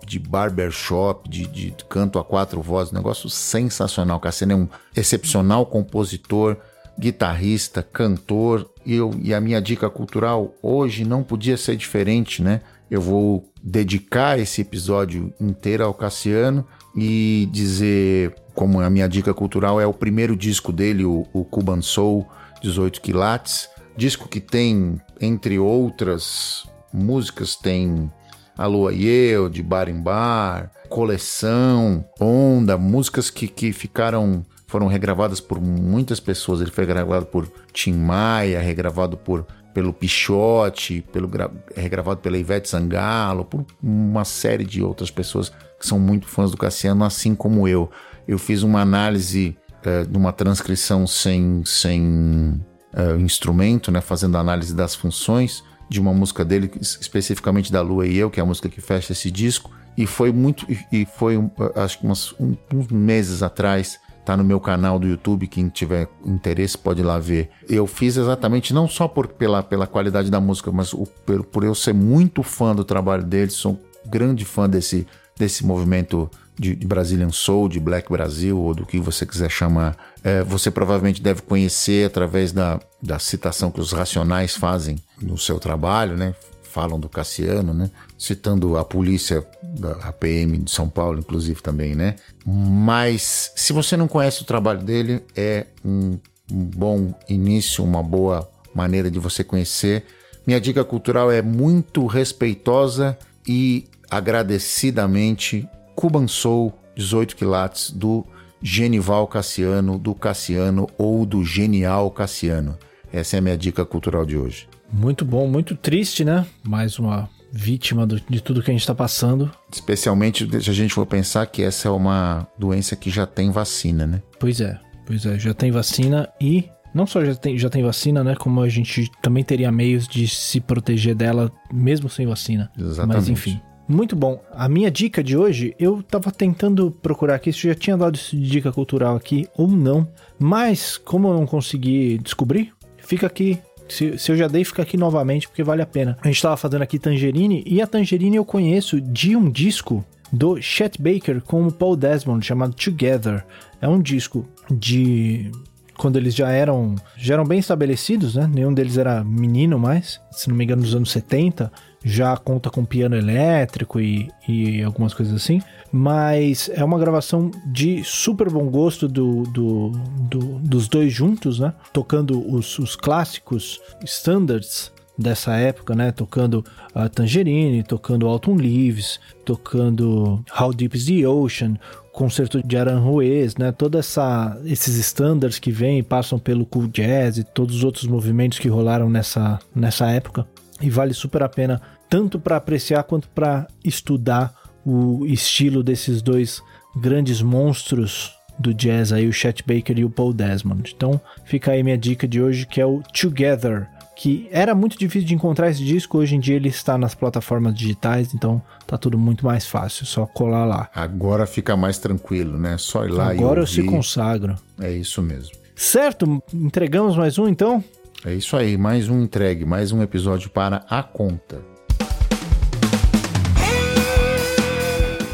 de barbershop, de, de canto a quatro vozes, negócio sensacional. Cassiano é um excepcional compositor, guitarrista, cantor, e, eu, e a minha dica cultural hoje não podia ser diferente, né? Eu vou dedicar esse episódio inteiro ao Cassiano e dizer como a minha dica cultural é o primeiro disco dele, o, o Cuban Soul 18 quilates, disco que tem entre outras músicas tem A Lua e Eu, de Bar em Bar, Coleção, Onda, músicas que, que ficaram foram regravadas por muitas pessoas. Ele foi gravado por Tim Maia, regravado por pelo Pichote, pelo regravado pela Ivete Sangalo, por uma série de outras pessoas que são muito fãs do Cassiano, assim como eu. Eu fiz uma análise uh, de uma transcrição sem, sem uh, instrumento, né, fazendo análise das funções de uma música dele, especificamente da Lua e Eu, que é a música que fecha esse disco, e foi muito, e foi acho que umas, um, uns meses atrás Tá no meu canal do YouTube, quem tiver interesse pode ir lá ver. Eu fiz exatamente não só por, pela, pela qualidade da música, mas o, por, por eu ser muito fã do trabalho deles, sou grande fã desse, desse movimento de, de Brazilian Soul, de Black Brasil, ou do que você quiser chamar. É, você provavelmente deve conhecer através da, da citação que os Racionais fazem no seu trabalho, né? falam do Cassiano, né? Citando a polícia da PM de São Paulo, inclusive também, né? Mas se você não conhece o trabalho dele, é um, um bom início, uma boa maneira de você conhecer. Minha dica cultural é muito respeitosa e agradecidamente Cuban Soul 18 quilates do Genival Cassiano, do Cassiano ou do Genial Cassiano. Essa é a minha dica cultural de hoje. Muito bom, muito triste, né? Mais uma vítima do, de tudo que a gente está passando. Especialmente se a gente for pensar que essa é uma doença que já tem vacina, né? Pois é, pois é, já tem vacina e não só já tem, já tem vacina, né? Como a gente também teria meios de se proteger dela mesmo sem vacina. Exatamente. Mas enfim. Muito bom. A minha dica de hoje, eu tava tentando procurar aqui se já tinha dado dica cultural aqui ou não, mas como eu não consegui descobrir, fica aqui se, se, eu já dei, fica aqui novamente porque vale a pena. A gente estava fazendo aqui Tangerine e a Tangerine eu conheço de um disco do Chet Baker com o Paul Desmond chamado Together. É um disco de quando eles já eram já eram bem estabelecidos, né? Nenhum deles era menino mais, se não me engano, nos anos 70 já conta com piano elétrico e, e algumas coisas assim, mas é uma gravação de super bom gosto do, do, do dos dois juntos, né? Tocando os, os clássicos standards dessa época, né? Tocando a Tangerine, tocando Autumn Leaves, tocando How Deep is the Ocean, concerto de Aranjuez, né? Toda essa esses standards que vêm e passam pelo cool jazz e todos os outros movimentos que rolaram nessa nessa época. E vale super a pena tanto para apreciar quanto para estudar o estilo desses dois grandes monstros do jazz aí, o Chet Baker e o Paul Desmond. Então, fica aí minha dica de hoje que é o Together, que era muito difícil de encontrar esse disco, hoje em dia ele está nas plataformas digitais, então tá tudo muito mais fácil, só colar lá. Agora fica mais tranquilo, né? Só ir lá Agora e eu ouvir. se consagro. É isso mesmo. Certo, entregamos mais um então? É isso aí, mais um entregue, mais um episódio para a conta.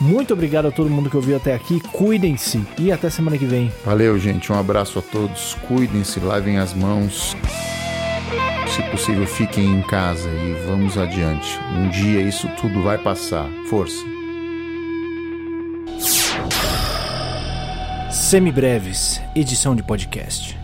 Muito obrigado a todo mundo que ouviu até aqui, cuidem-se e até semana que vem. Valeu, gente. Um abraço a todos. Cuidem-se, lavem as mãos. Se possível, fiquem em casa e vamos adiante. Um dia isso tudo vai passar. Força. Semibreves, edição de podcast.